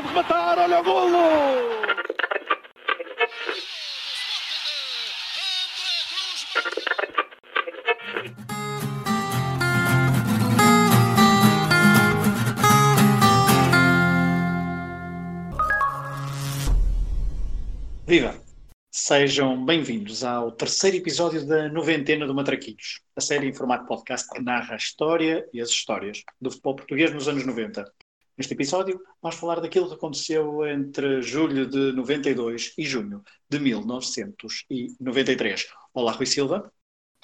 pode rematar, olha o golo! Viva! Sejam bem-vindos ao terceiro episódio da noventena do Matraquilhos, a série em formato podcast que narra a história e as histórias do futebol português nos anos 90. Neste episódio, vamos falar daquilo que aconteceu entre julho de 92 e junho de 1993. Olá, Rui Silva.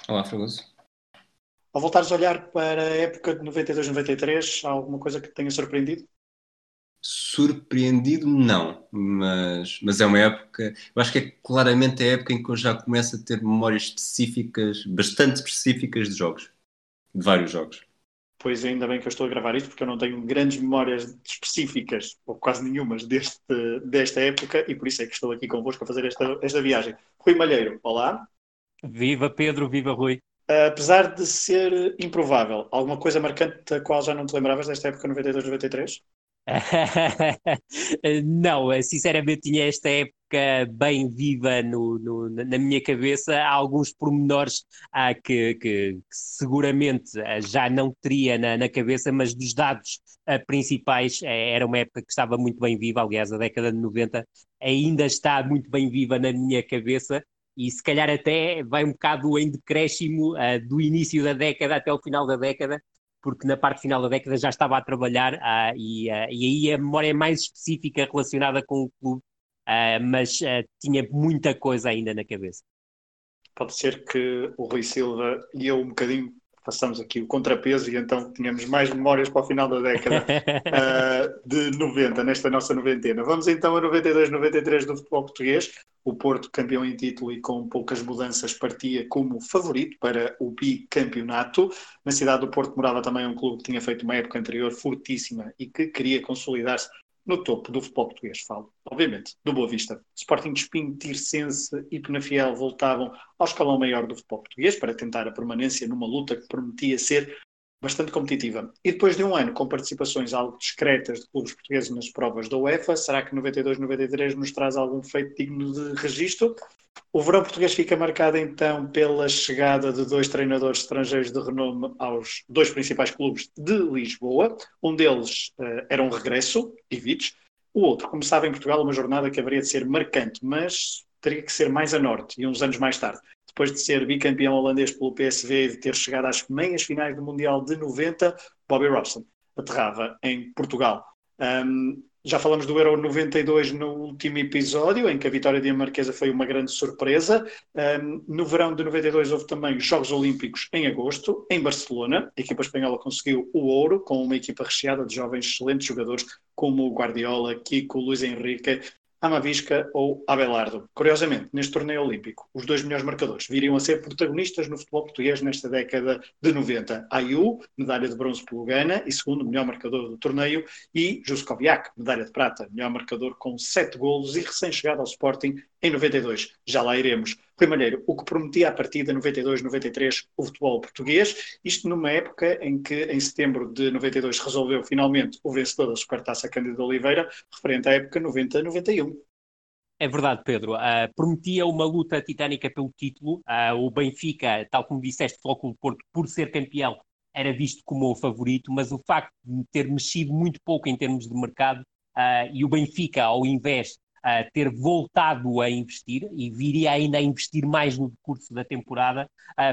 Olá, Fragoso. Ao voltares a olhar para a época de 92-93, há alguma coisa que te tenha surpreendido? Surpreendido, não, mas, mas é uma época, eu acho que é claramente a época em que eu já começo a ter memórias específicas, bastante específicas de jogos, de vários jogos. Pois ainda bem que eu estou a gravar isto, porque eu não tenho grandes memórias específicas, ou quase nenhumas, deste, desta época, e por isso é que estou aqui convosco a fazer esta, esta viagem. Rui Malheiro, olá. Viva Pedro, viva Rui. apesar de ser improvável, alguma coisa marcante da qual já não te lembravas desta época 92-93? não, sinceramente tinha esta época bem viva no, no, na minha cabeça. Há alguns pormenores ah, que, que, que, seguramente ah, já não teria na, na cabeça, mas dos dados ah, principais eh, era uma época que estava muito bem viva. Aliás, a década de 90 ainda está muito bem viva na minha cabeça. E se calhar até vai um bocado em decréscimo do início da década até o final da década, porque na parte final da década já estava a trabalhar uh, e, uh, e aí a memória é mais específica relacionada com o clube, uh, mas tinha muita coisa ainda na cabeça. Pode ser que o Rui Silva eu um bocadinho façamos aqui o contrapeso e então tínhamos mais memórias para o final da década uh, de 90, nesta nossa noventena. Vamos então a 92, 93 do futebol português. O Porto, campeão em título e com poucas mudanças, partia como favorito para o bicampeonato. Na cidade do Porto morava também um clube que tinha feito uma época anterior fortíssima e que queria consolidar-se no topo do futebol português. Falo, obviamente, do Boa Vista. Sporting de Espinho, Tircense e Penafiel voltavam ao escalão maior do futebol português para tentar a permanência numa luta que prometia ser bastante competitiva. E depois de um ano com participações algo discretas de clubes portugueses nas provas da UEFA, será que 92-93 nos traz algum feito digno de registro? O verão português fica marcado então pela chegada de dois treinadores estrangeiros de renome aos dois principais clubes de Lisboa. Um deles uh, era um regresso, Ivic. O outro começava em Portugal uma jornada que haveria de ser marcante, mas teria que ser mais a norte e uns anos mais tarde depois de ser bicampeão holandês pelo PSV e de ter chegado às meias finais do Mundial de 90, Bobby Robson aterrava em Portugal. Um, já falamos do Euro 92 no último episódio, em que a vitória dinamarquesa foi uma grande surpresa. Um, no verão de 92 houve também Jogos Olímpicos em agosto, em Barcelona. A equipa espanhola conseguiu o ouro, com uma equipa recheada de jovens excelentes jogadores como Guardiola, Kiko, Luís Henrique Amavisca ou Abelardo. Curiosamente, neste torneio olímpico, os dois melhores marcadores viriam a ser protagonistas no futebol português nesta década de 90. Ayu, medalha de bronze pelo Ghana e segundo melhor marcador do torneio, e Juskoviak, medalha de prata, melhor marcador com sete golos e recém-chegado ao Sporting em 92. Já lá iremos. Rui Malheiro, o que prometia a partir de 92-93 o futebol português, isto numa época em que, em setembro de 92, resolveu finalmente o vencedor da Supertaça Cândido Oliveira, referente à época 90-91. É verdade, Pedro. Uh, prometia uma luta titânica pelo título. Uh, o Benfica, tal como disseste, Flóculo Porto, por ser campeão, era visto como o favorito, mas o facto de ter mexido muito pouco em termos de mercado uh, e o Benfica, ao invés uh, ter voltado a investir e viria ainda a investir mais no decurso da temporada,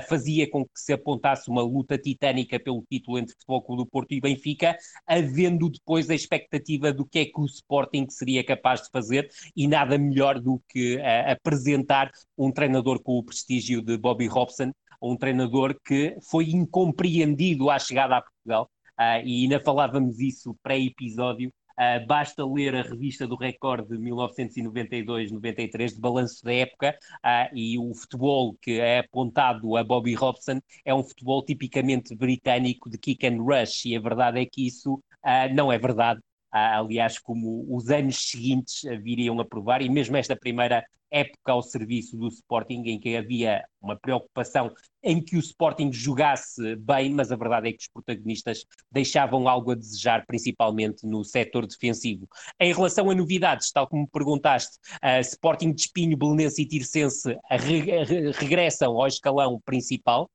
fazia com que se apontasse uma luta titânica pelo título entre Futebol Clube do Porto e Benfica, havendo depois a expectativa do que é que o Sporting seria capaz de fazer e nada melhor do que uh, apresentar um treinador com o prestígio de Bobby Robson, um treinador que foi incompreendido à chegada a Portugal. Uh, e ainda falávamos isso pré-episódio, Uh, basta ler a revista do Record de 1992-93, de balanço da época, uh, e o futebol que é apontado a Bobby Robson é um futebol tipicamente britânico de kick and rush, e a verdade é que isso uh, não é verdade. aliás, como os anos seguintes viriam a provar, e mesmo esta primeira época ao serviço do Sporting, em que havia uma preocupação em que o Sporting jogasse bem, mas a verdade é que os protagonistas deixavam algo a desejar, principalmente no setor defensivo. Em relação a novidades, tal como perguntaste, Sporting de Espinho, Belenense e Tirsense re regressam ao escalão principal.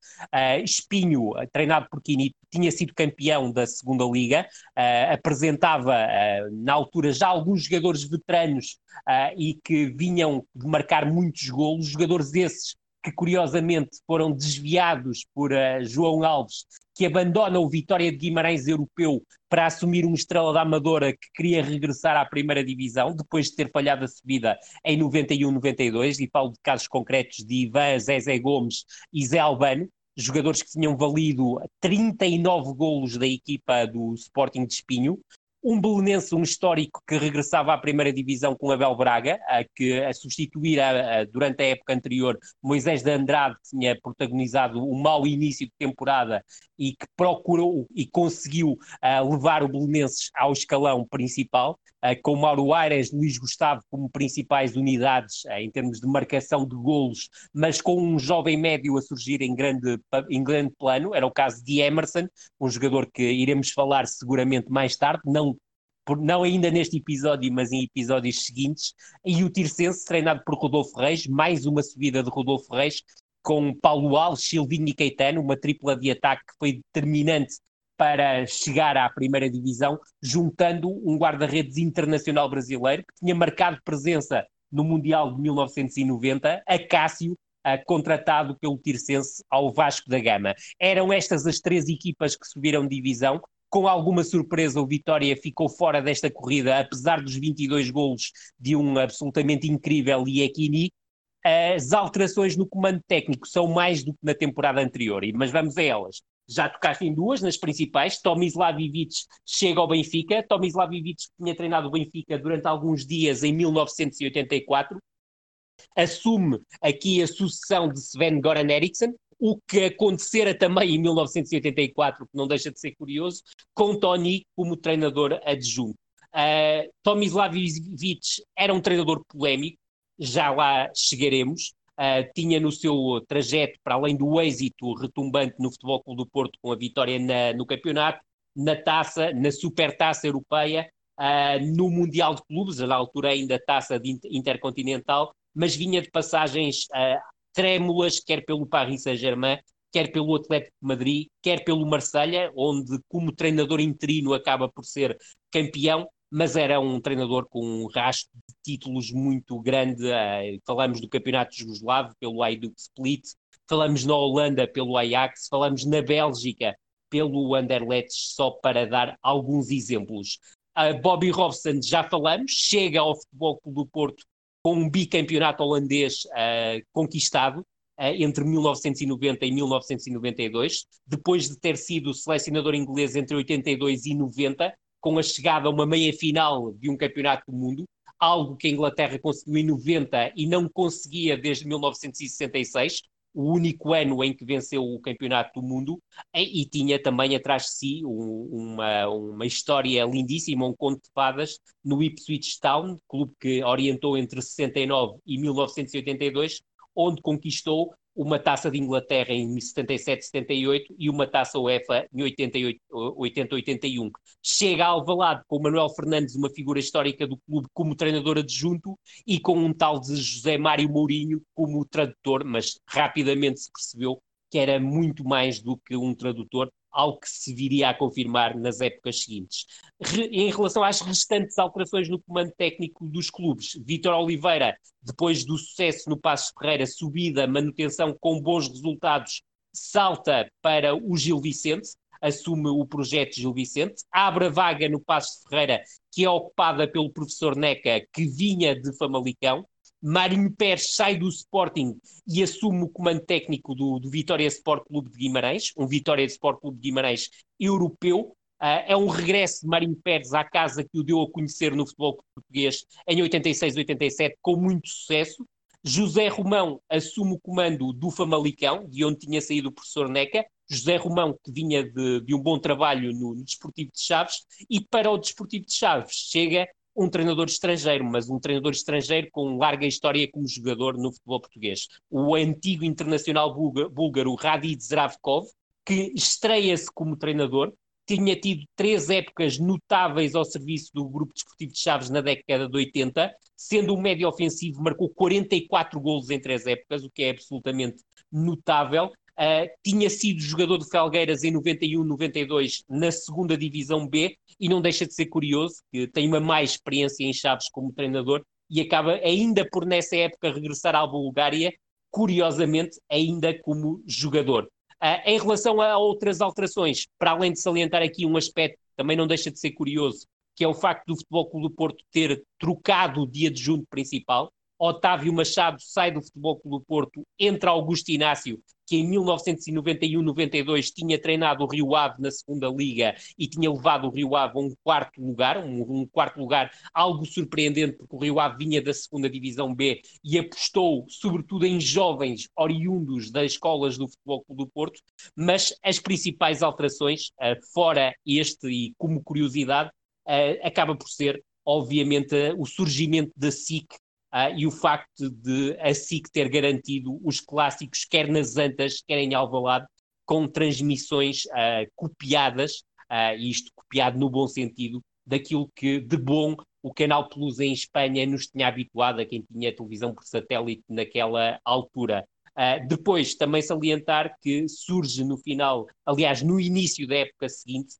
Espinho, treinado por Quini, tinha sido campeão da segunda liga, apresentava na altura já alguns jogadores veteranos e que vinham de marcar muitos golos, jogadores esses que curiosamente foram desviados por uh, João Alves, que abandona o Vitória de Guimarães europeu para assumir uma estrela da Amadora que queria regressar à primeira divisão, depois de ter falhado a subida em 91-92, e falo de casos concretos de Ivan, Zezé Gomes e Zé Albano, jogadores que tinham valido 39 golos da equipa do Sporting de Espinho, um belenense, um histórico que regressava à primeira divisão com Abel Braga, a, que a substituir a, a, durante a época anterior Moisés de Andrade, que tinha protagonizado o mau início de temporada e que procurou e conseguiu uh, levar o Belenenses ao escalão principal, com Mauro Aires, Luís Gustavo como principais unidades uh, em termos de marcação de golos, mas com um jovem médio a surgir em grande, em grande plano, era o caso de Emerson, um jogador que iremos falar seguramente mais tarde, não não ainda neste episódio, mas em episódios seguintes, e o Tircense, treinado por Rodolfo Reis, mais uma subida de Rodolfo Reis, com Paulo Alves, Silvinho e Caetano, uma tripla de ataque que foi determinante para chegar à primeira divisão, juntando um guarda-redes internacional brasileiro que tinha marcado presença no Mundial de 1990, Acácio, contratado pelo Tircense ao Vasco da Gama. Eram estas as três equipas que subiram divisão, com alguma surpresa, o Vitória ficou fora desta corrida, apesar dos 22 golos de um absolutamente incrível Iekini. As alterações no comando técnico são mais do que na temporada anterior, mas vamos a elas. Já tocaste em duas, nas principais. Tomislav Ivic chega ao Benfica. Tomislav Ivic tinha treinado o Benfica durante alguns dias em 1984. Assume aqui a sucessão de Sven Goran Eriksson, o que acontecera também em 1984, que não deixa de ser curioso, com Tony como treinador adjunto. Uh, Tomislav Ivic era um treinador polémico, já lá chegaremos. Uh, tinha no seu trajeto, para além do êxito retumbante no Futebol Clube do Porto, com a vitória na, no campeonato, na taça, na supertaça europeia, uh, no Mundial de Clubes, na altura ainda taça de intercontinental, mas vinha de passagens uh, trêmulas, quer pelo Paris Saint-Germain, quer pelo Atlético de Madrid, quer pelo Marselha, onde como treinador interino acaba por ser campeão, mas era um treinador com um rastro de títulos muito grande. Uh, falamos do Campeonato Jugoslavo pelo Hajduk Split, falamos na Holanda pelo Ajax, falamos na Bélgica pelo Anderlecht, só para dar alguns exemplos. Uh, Bobby Robson, já falamos, chega ao Futebol Clube do Porto com um bicampeonato holandês uh, conquistado uh, entre 1990 e 1992, depois de ter sido selecionador inglês entre 82 e 90, com a chegada a uma meia-final de um campeonato do mundo, algo que a Inglaterra conseguiu em 90 e não conseguia desde 1966, o único ano em que venceu o Campeonato do Mundo, e, e tinha também atrás de si um, uma, uma história lindíssima, um conto de fadas, no Ipswich Town, clube que orientou entre 69 e 1982, onde conquistou uma taça de Inglaterra em 77-78 e uma taça UEFA em 80-81. Chega a Alvalade com o Manuel Fernandes, uma figura histórica do clube, como treinador adjunto e com um tal de José Mário Mourinho como tradutor, mas rapidamente se percebeu que era muito mais do que um tradutor, algo que se viria a confirmar nas épocas seguintes. Re, em relação às restantes alterações no comando técnico dos clubes, Vítor Oliveira, depois do sucesso no Passo Ferreira, subida, manutenção com bons resultados, salta para o Gil Vicente, assume o projeto Gil Vicente, abre a vaga no Passo Ferreira, que é ocupada pelo professor Neca, que vinha de Famalicão, Marinho Pérez sai do Sporting e assume o comando técnico do, do Vitória Sport Clube de Guimarães, um Vitória Sport Clube de Guimarães europeu. Uh, é um regresso de Marinho Pérez à casa que o deu a conhecer no futebol português em 86-87, com muito sucesso. José Romão assume o comando do Famalicão, de onde tinha saído o professor Neca. José Romão, que vinha de, de um bom trabalho no, no Desportivo de Chaves, e para o Desportivo de Chaves chega um treinador estrangeiro, mas um treinador estrangeiro com larga história como jogador no futebol português. O antigo internacional búlgaro Radid Zdravkov, que estreia-se como treinador, tinha tido três épocas notáveis ao serviço do Grupo Desportivo de Chaves na década de 80, sendo um médio ofensivo, marcou 44 golos em três épocas, o que é absolutamente notável. Uh, tinha sido jogador de Felgueiras em 91, 92 na segunda divisão B e não deixa de ser curioso que tem uma mais experiência em Chaves como treinador e acaba ainda por nessa época regressar à Bulgária, curiosamente ainda como jogador. Uh, em relação a outras alterações, para além de salientar aqui um aspecto também não deixa de ser curioso, que é o facto do Futebol Clube do Porto ter trocado o dia de junto principal. Otávio Machado sai do Futebol Clube do Porto, entra Augusto Inácio, que em 1991-92 tinha treinado o Rio Ave na segunda liga e tinha levado o Rio Ave a um quarto lugar, um, um, quarto lugar algo surpreendente, porque o Rio Ave vinha da segunda divisão B e apostou sobretudo em jovens oriundos das escolas do Futebol do Porto, mas as principais alterações, uh, fora este e como curiosidade, uh, acaba por ser obviamente o surgimento da SIC Uh, e o facto de a SIC ter garantido os clássicos, quer nas Antas, quer em Alvalade, com transmissões uh, copiadas, uh, isto copiado no bom sentido, daquilo que de bom o Canal Plus em Espanha nos tinha habituado a quem tinha televisão por satélite naquela altura. Uh, depois, também salientar que surge no final, aliás, no início da época seguinte,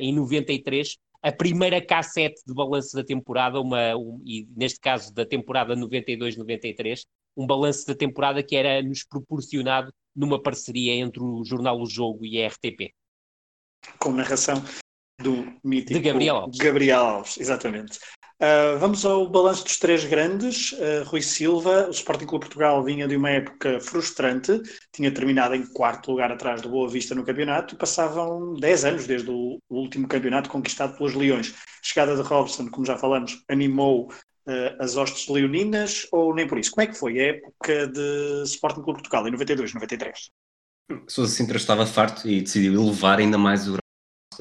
em 93, a primeira cassete de balanço da temporada, uma, um, e neste caso da temporada 92-93, um balanço da temporada que era nos proporcionado numa parceria entre o jornal O Jogo e a RTP. Com narração do mítico de Gabriel Alves. Gabriel Alves, exatamente. Uh, vamos ao balanço dos três grandes. Uh, Rui Silva, o Sporting Clube Portugal vinha de uma época frustrante, tinha terminado em quarto lugar atrás do Boa Vista no campeonato e passavam 10 anos desde o, o último campeonato conquistado pelos Leões. A chegada de Robson, como já falamos, animou uh, as hostes leoninas ou nem por isso? Como é que foi a época de Sporting Clube Portugal em 92, 93? Sousa Sintra estava farto e decidiu elevar ainda mais o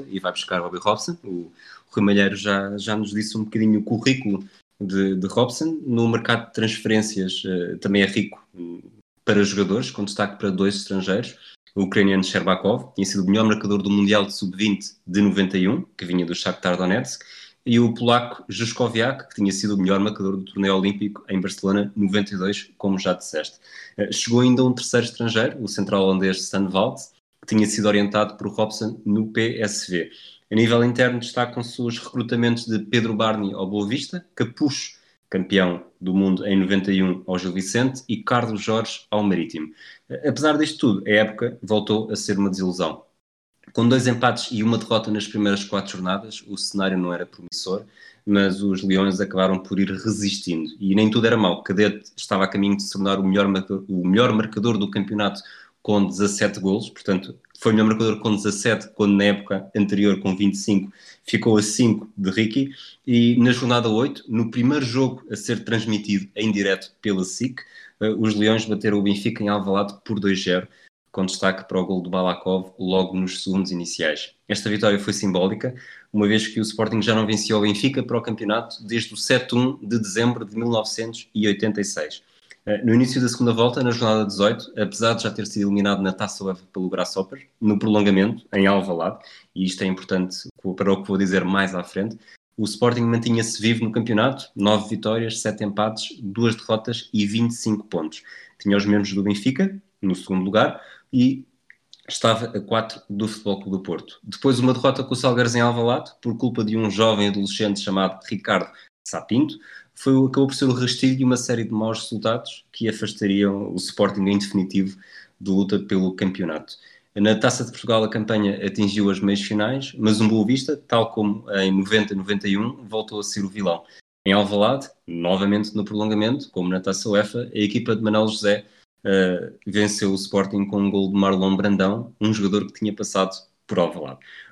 e vai buscar Bobby Robson. O, Rui Malheiro já, já nos disse um bocadinho o currículo de, de Robson. No mercado de transferências uh, também é rico um, para jogadores, com destaque para dois estrangeiros. O ucraniano Sherbakov tinha sido o melhor marcador do Mundial de Sub-20 de 91, que vinha do Shakhtar Donetsk, e o polaco Juskowiak, que tinha sido o melhor marcador do torneio olímpico em Barcelona 92, como já disseste. Uh, chegou ainda um terceiro estrangeiro, o central holandês Stan Waltz, que tinha sido orientado por Robson no PSV. A nível interno destacam-se os recrutamentos de Pedro Barney ao Boa Vista, Capucho, campeão do mundo em 91 ao Gil Vicente, e Carlos Jorge ao Marítimo. Apesar disto tudo, a época voltou a ser uma desilusão. Com dois empates e uma derrota nas primeiras quatro jornadas, o cenário não era promissor, mas os Leões acabaram por ir resistindo. E nem tudo era mau. Cadete estava a caminho de se tornar o melhor, o melhor marcador do campeonato com 17 golos, portanto foi o melhor marcador com 17, quando na época anterior, com 25, ficou a 5 de Ricky. E na jornada 8, no primeiro jogo a ser transmitido em direto pela SIC, eh, os Leões bateram o Benfica em Alvalade por 2-0, com destaque para o gol do Balakov logo nos segundos iniciais. Esta vitória foi simbólica, uma vez que o Sporting já não vencia o Benfica para o campeonato desde o 7-1 de dezembro de 1986. Eh, no início da segunda volta, na jornada 18, apesar de já ter sido eliminado na Taça UEFA pelo Grasshopper, no prolongamento, em Alvalade, e isto é importante para o que vou dizer mais à frente, o Sporting mantinha-se vivo no campeonato, 9 vitórias, 7 empates, 2 derrotas e 25 pontos. Tinha os mesmos do Benfica, no segundo lugar, e estava a 4 do Futebol Clube do Porto. Depois uma derrota com o Salgares em Alvalade, por culpa de um jovem adolescente chamado Ricardo Sapinto, foi, acabou por ser o rastilho de uma série de maus resultados que afastariam o Sporting em definitivo de luta pelo campeonato. Na Taça de Portugal a campanha atingiu as meias finais, mas um Boa Vista, tal como em 90-91, voltou a ser o vilão. Em Alvalade, novamente no prolongamento, como na Taça UEFA, a equipa de Manuel José uh, venceu o Sporting com um gol de Marlon Brandão, um jogador que tinha passado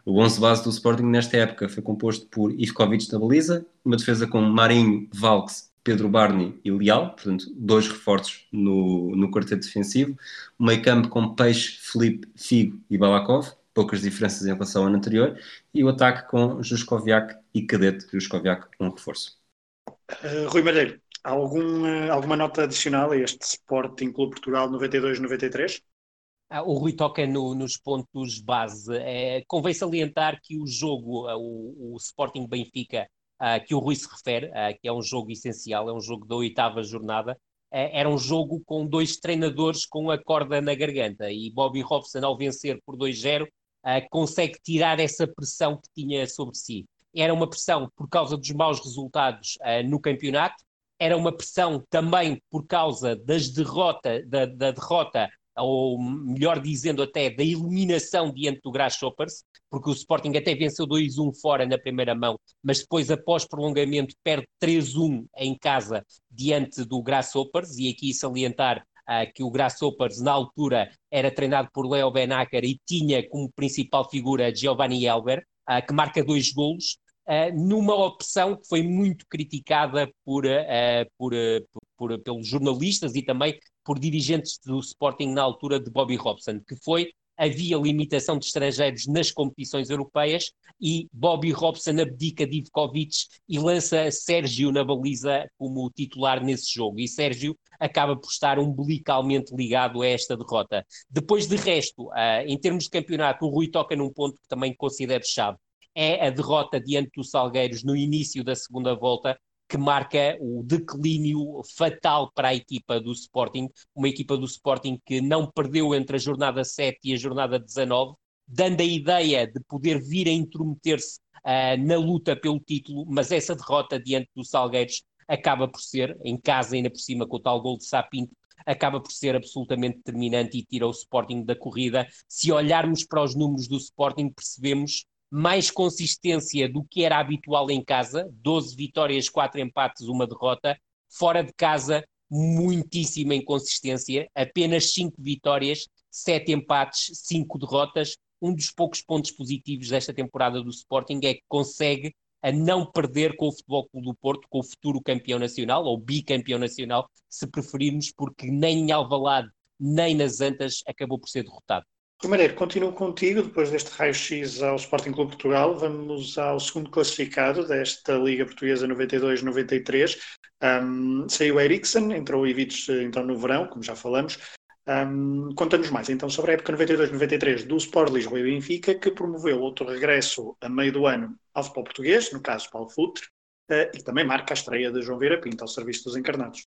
O 11 base do Sporting nesta época foi composto por Ivkovic na baliza, uma defesa com Marinho, Valks, Pedro Barney e Leal, portanto, dois reforços no, no quarteto defensivo, um meio campo com Peixe, Felipe, Figo e Balakov, poucas diferenças em relação ao ano anterior, e o ataque com Juskoviak e Cadete, Juskoviak um reforço. Uh, Rui Malheiro, algum, uh, alguma nota adicional a este Sporting Clube Portugal 92-93? Ah, o Rui toca no, nos pontos base. É, convém salientar que o jogo, ah, o, o Sporting Benfica, uh, que o Rui se refere, que é um jogo essencial, é um jogo da oitava jornada, uh, era um jogo com dois treinadores com a corda na garganta e Bobby Robson, ao vencer por 2-0, consegue tirar essa pressão que tinha sobre si. Era uma pressão por causa dos maus resultados no campeonato, era uma pressão também por causa das derrota, da, da derrota ou melhor dizendo até, da eliminação diante do Grasshoppers, porque o Sporting até venceu 2-1 fora na primeira mão, mas depois, após prolongamento, perde 3-1 em casa diante do Grasshoppers, e aqui salientar uh, que o Grasshoppers, na altura, era treinado por Leo Benacker e tinha como principal figura Giovanni Elber, uh, que marca dois golos, Uh, numa opção que foi muito criticada por, uh, por, uh, por, por, pelos jornalistas e também por dirigentes do Sporting na altura de Bobby Robson, que foi havia limitação de estrangeiros nas competições europeias e Bobby Robson abdica de Ivkovic e lança Sérgio na baliza como titular nesse jogo. E Sérgio acaba por estar umbilicalmente ligado a esta derrota. Depois de resto, em termos de campeonato, o Rui toca num ponto que também considero chave é a derrota diante dos Salgueiros no início da segunda volta, que marca o declínio fatal para a equipa do Sporting, uma equipa do Sporting que não perdeu entre a jornada 7 e a jornada 19, dando a ideia de poder vir a intrometer-se uh, na luta pelo título, mas essa derrota diante dos Salgueiros acaba por ser, em casa ainda por cima com o tal gol de Sapinto, acaba por ser absolutamente determinante e tira o Sporting da corrida. Se olharmos para os números do Sporting, percebemos mais consistência do que era habitual em casa, 12 vitórias, 4 empates, uma derrota. Fora de casa, muitíssima inconsistência, apenas 5 vitórias, 7 empates, 5 derrotas. Um dos poucos pontos positivos desta temporada do Sporting é que consegue a não perder com o Futebol Clube do Porto, com o futuro campeão nacional, ou bicampeão nacional, se preferirmos, porque nem em Alvalade, nem nas Antas acabou por ser derrotado. Primeiro, continuo contigo, depois deste raio-x ao Sporting Clube Portugal, vamos ao segundo classificado desta Liga Portuguesa 92-93. Um, saiu Eriksen, entrou Ivic então no verão, como já falamos. Um, Conta-nos mais então sobre a época 92-93 do Sport Lisboa e Benfica, que promoveu outro regresso a meio do ano ao futebol português, no caso Paulo Futre, uh, e também marca a estreia de João Vieira Pinto ao serviço dos encarnados.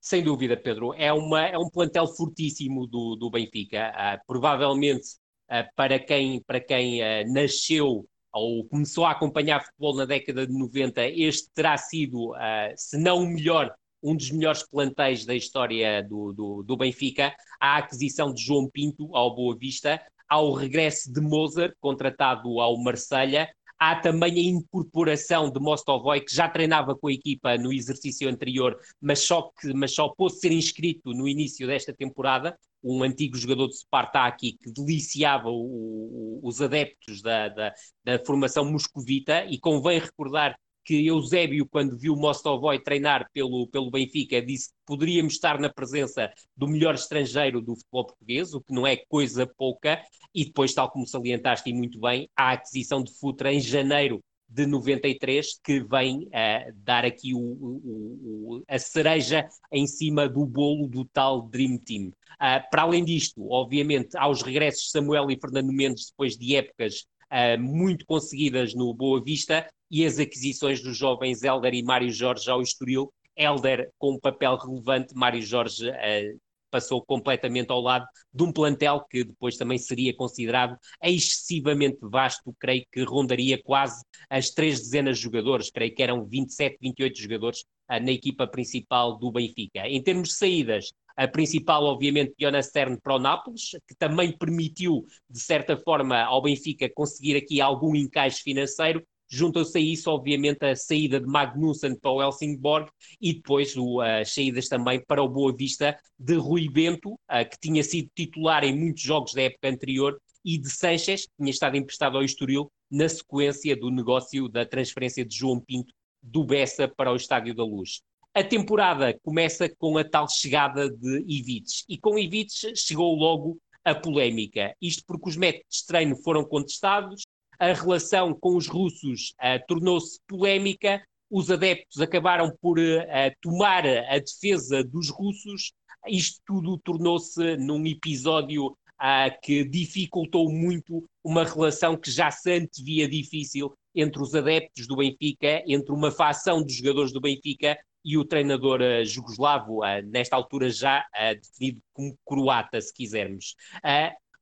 Sem dúvida, Pedro. É, uma, é um plantel fortíssimo do, do Benfica. Uh, provavelmente, uh, para quem, para quem uh, nasceu ou começou a acompanhar futebol na década de 90, este terá sido, se não o melhor, um dos melhores plantéis da história do, do, do Benfica. A aquisição de João Pinto ao Boa Vista, ao regresso de Mozart, contratado ao Marselha, Há também a incorporação de Mostovoy, que já treinava com a equipa no exercício anterior, mas só, que, mas só pôde ser inscrito no início desta temporada. Um antigo jogador de Spartak que deliciava o, o, os adeptos da, da, da formação moscovita, e convém recordar que Eusébio, quando viu Mostovoy treinar pelo, pelo Benfica, disse que poderíamos estar na presença do melhor estrangeiro do futebol português, o que não é coisa pouca, e depois, tal como salientaste e muito bem, a aquisição de Futra em janeiro de 93, que vem uh, dar aqui o, o, o, a cereja em cima do bolo do tal Dream Team. Uh, para além disto, obviamente, há os regressos de Samuel e Fernando Mendes depois de épocas uh, muito conseguidas no Boa Vista e as aquisições dos jovens Helder e Mário Jorge ao Estoril. Helder com um papel relevante, Mário Jorge uh, passou completamente ao lado de um plantel que depois também seria considerado excessivamente vasto, creio que rondaria quase as três dezenas de jogadores, creio que eram 27, 28 jogadores uh, na equipa principal do Benfica. Em termos de saídas, a principal, obviamente, Jonas Stern para o Nápoles, que também permitiu, de certa forma, ao Benfica conseguir aqui algum encaixe financeiro. Juntam-se a isso, obviamente, a saída de Magnussen para o Helsingborg e depois o, as saídas também para o Boa Vista de Rui Bento, uh, que tinha sido titular em muitos jogos da época anterior, e de Sanches, que tinha estado emprestado ao Estoril na sequência do negócio da transferência de João Pinto do Bessa para o Estádio da Luz. A temporada começa com a tal chegada de Ivic. E com Ivic chegou logo a polémica. Isto porque os métodos de treino foram contestados, a relação com os russos uh, tornou-se polémica, os adeptos acabaram por uh, tomar a defesa dos russos. Isto tudo tornou-se num episódio uh, que dificultou muito uma relação que já se antevia difícil entre os adeptos do Benfica, entre uma facção dos jogadores do Benfica e o treinador uh, jugoslavo, uh, nesta altura já uh, definido como croata, se quisermos.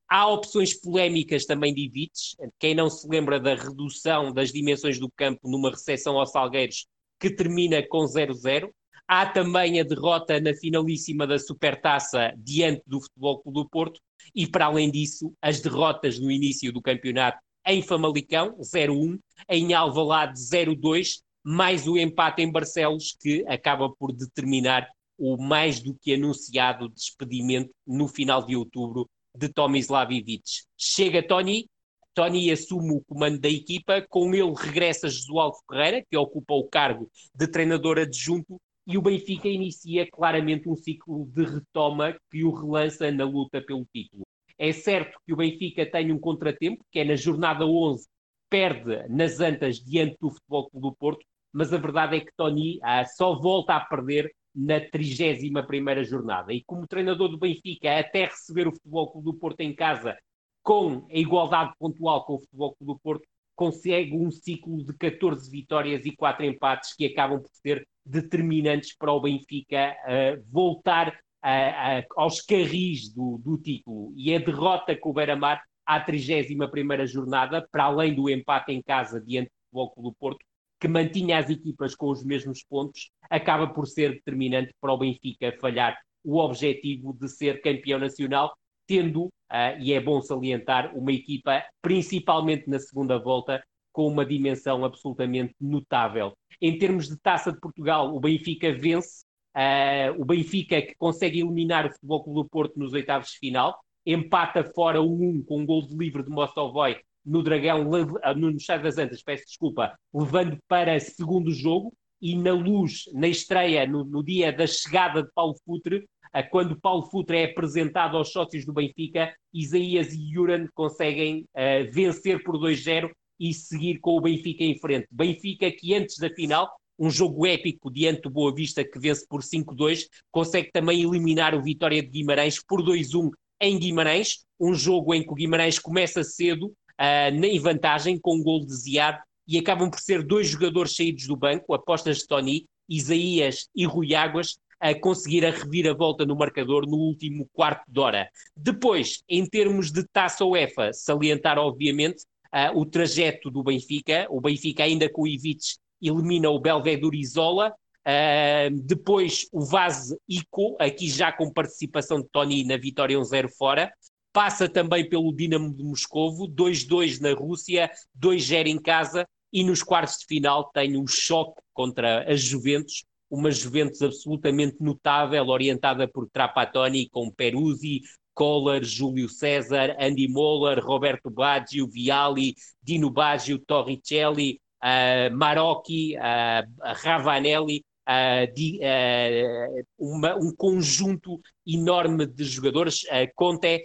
Há opções polémicas também de Ivites. Quem não se lembra da redução das dimensões do campo numa recepção aos Salgueiros, que termina com 0-0. Há também a derrota na finalíssima da Supertaça diante do Futebol Clube do Porto e, para além disso, as derrotas no início do campeonato em Famalicão, 0-1, em Alvalade, 0-2, mais o empate em Barcelos, que acaba por determinar o mais do que anunciado despedimento no final de outubro de Tomislav Ivic. Chega Tony, Tony assume o comando da equipa, com ele regressa Josualdo Ferreira, que ocupa o cargo de treinador adjunto, e o Benfica inicia claramente um ciclo de retoma que o relança na luta pelo título. É certo que o Benfica tem um contratempo, que é na jornada 11, perde nas Antas diante do Futebol Clube do Porto, mas a verdade é que Tony ah, só volta a perder na 31ª jornada. E como treinador do Benfica, até receber o Futebol Clube do Porto em casa com a igualdade pontual com o Futebol Clube do Porto, consegue um ciclo de 14 vitórias e 4 empates que acabam por ser determinantes para o Benfica uh, voltar uh, uh, aos carris do, do título. E a derrota com o Beira-Mar à 31ª jornada, para além do empate em casa diante do Futebol Clube do Porto, que mantinha as equipas com os mesmos pontos, acaba por ser determinante para o Benfica falhar o objetivo de ser campeão nacional, tendo, uh, e é bom salientar, uma equipa, principalmente na segunda volta, com uma dimensão absolutamente notável. Em termos de taça de Portugal, o Benfica vence, uh, o Benfica que consegue eliminar o Futebol Clube do Porto nos oitavos de final, empata fora o 1 com um gol de livre de Mostovoi no Dragão, ah, no Estado das Antas, peço desculpa, levando para segundo jogo e na luz, na estreia, no, no dia da chegada de Paulo Futre, quando Paulo Futre é apresentado aos sócios do Benfica, Isaías e Juran conseguem uh, vencer por 2-0 e seguir com o Benfica em frente. Benfica que antes da final, um jogo épico diante do Boa Vista que vence por 5-2, consegue também eliminar o Vitória de Guimarães por 2-1 em Guimarães, um jogo em que o Guimarães começa cedo, uh, em vantagem com um gol desviado e acabam por ser dois jogadores saídos do banco, apostas de Tony, Isaías e Rui Águas, a conseguir a reviravolta no marcador no último quarto de hora. Depois, em termos de taça UEFA, salientar obviamente uh, o trajeto do Benfica, o Benfica ainda com o Ivic elimina o Belvedere Isola, uh, depois o Vaz Ico, aqui já com participação de Tony na vitória 1-0 fora, passa também pelo Dinamo de Moscovo, 2-2 na Rússia, 2-0 em casa, e nos quartos de final tem um choque contra as Juventus, uma Juventus absolutamente notável, orientada por Trapattoni, com Peruzzi, Kohler, Júlio César, Andy Moller, Roberto Baggio, Viali, Dino Baggio, Torricelli, uh, Marocchi, uh, Ravanelli, uh, de, uh, uma, um conjunto enorme de jogadores, uh, Conte,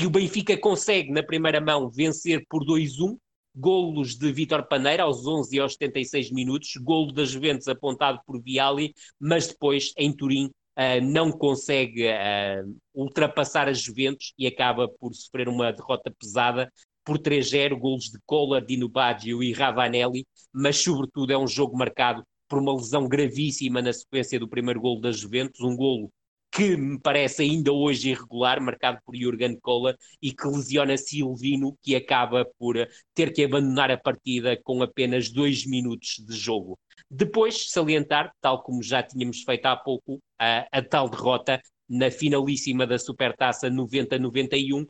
e o Benfica consegue, na primeira mão, vencer por 2-1, golos de Vítor Paneira aos 11 e aos 76 minutos, golo das Juventus apontado por Viali, mas depois, em Turim, uh, não consegue uh, ultrapassar as Juventus e acaba por sofrer uma derrota pesada por 3-0, golos de Kohler, Dino Baggio e Ravanelli, mas sobretudo é um jogo marcado por uma lesão gravíssima na sequência do primeiro golo da Juventus, um golo que me parece ainda hoje irregular, marcado por Jurgen Kohler, e que lesiona Silvino, que acaba por ter que abandonar a partida com apenas dois minutos de jogo. Depois, salientar, tal como já tínhamos feito há pouco, a, a tal derrota na finalíssima da Supertaça 90-91,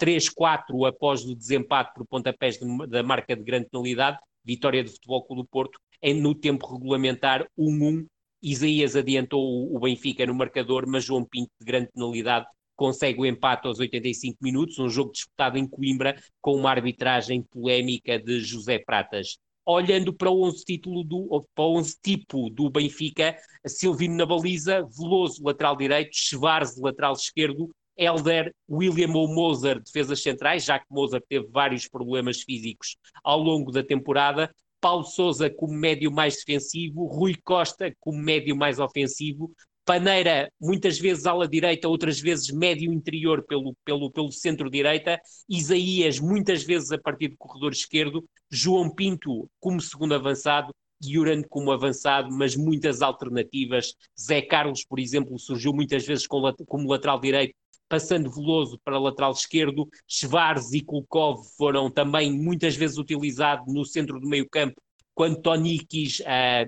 3-4 após o desempate por pontapés de, da marca de grande penalidade, vitória do Futebol Clube do Porto, no tempo regulamentar 1-1. Isaías adiantou o Benfica no marcador, mas João Pinto, de grande penalidade, consegue o empate aos 85 minutos, um jogo disputado em Coimbra, com uma arbitragem polémica de José Pratas. Olhando para o 11 título do, para o 11 tipo do Benfica, Silvino na baliza, Veloso lateral direito, Schwarz lateral esquerdo, Elder, William ou Moser, defesas centrais, já que Moser teve vários problemas físicos ao longo da temporada. Paulo Souza como médio mais defensivo, Rui Costa como médio mais ofensivo, Paneira, muitas vezes ala direita, outras vezes médio interior pelo, pelo, pelo centro-direita, Isaías, muitas vezes a partir do corredor esquerdo, João Pinto como segundo avançado, Yuran como avançado, mas muitas alternativas. Zé Carlos, por exemplo, surgiu muitas vezes como lateral direito, passando Veloso para lateral esquerdo. Schwarz e Kulkov foram também muitas vezes utilizados no centro do meio campo quando Tony quis uh,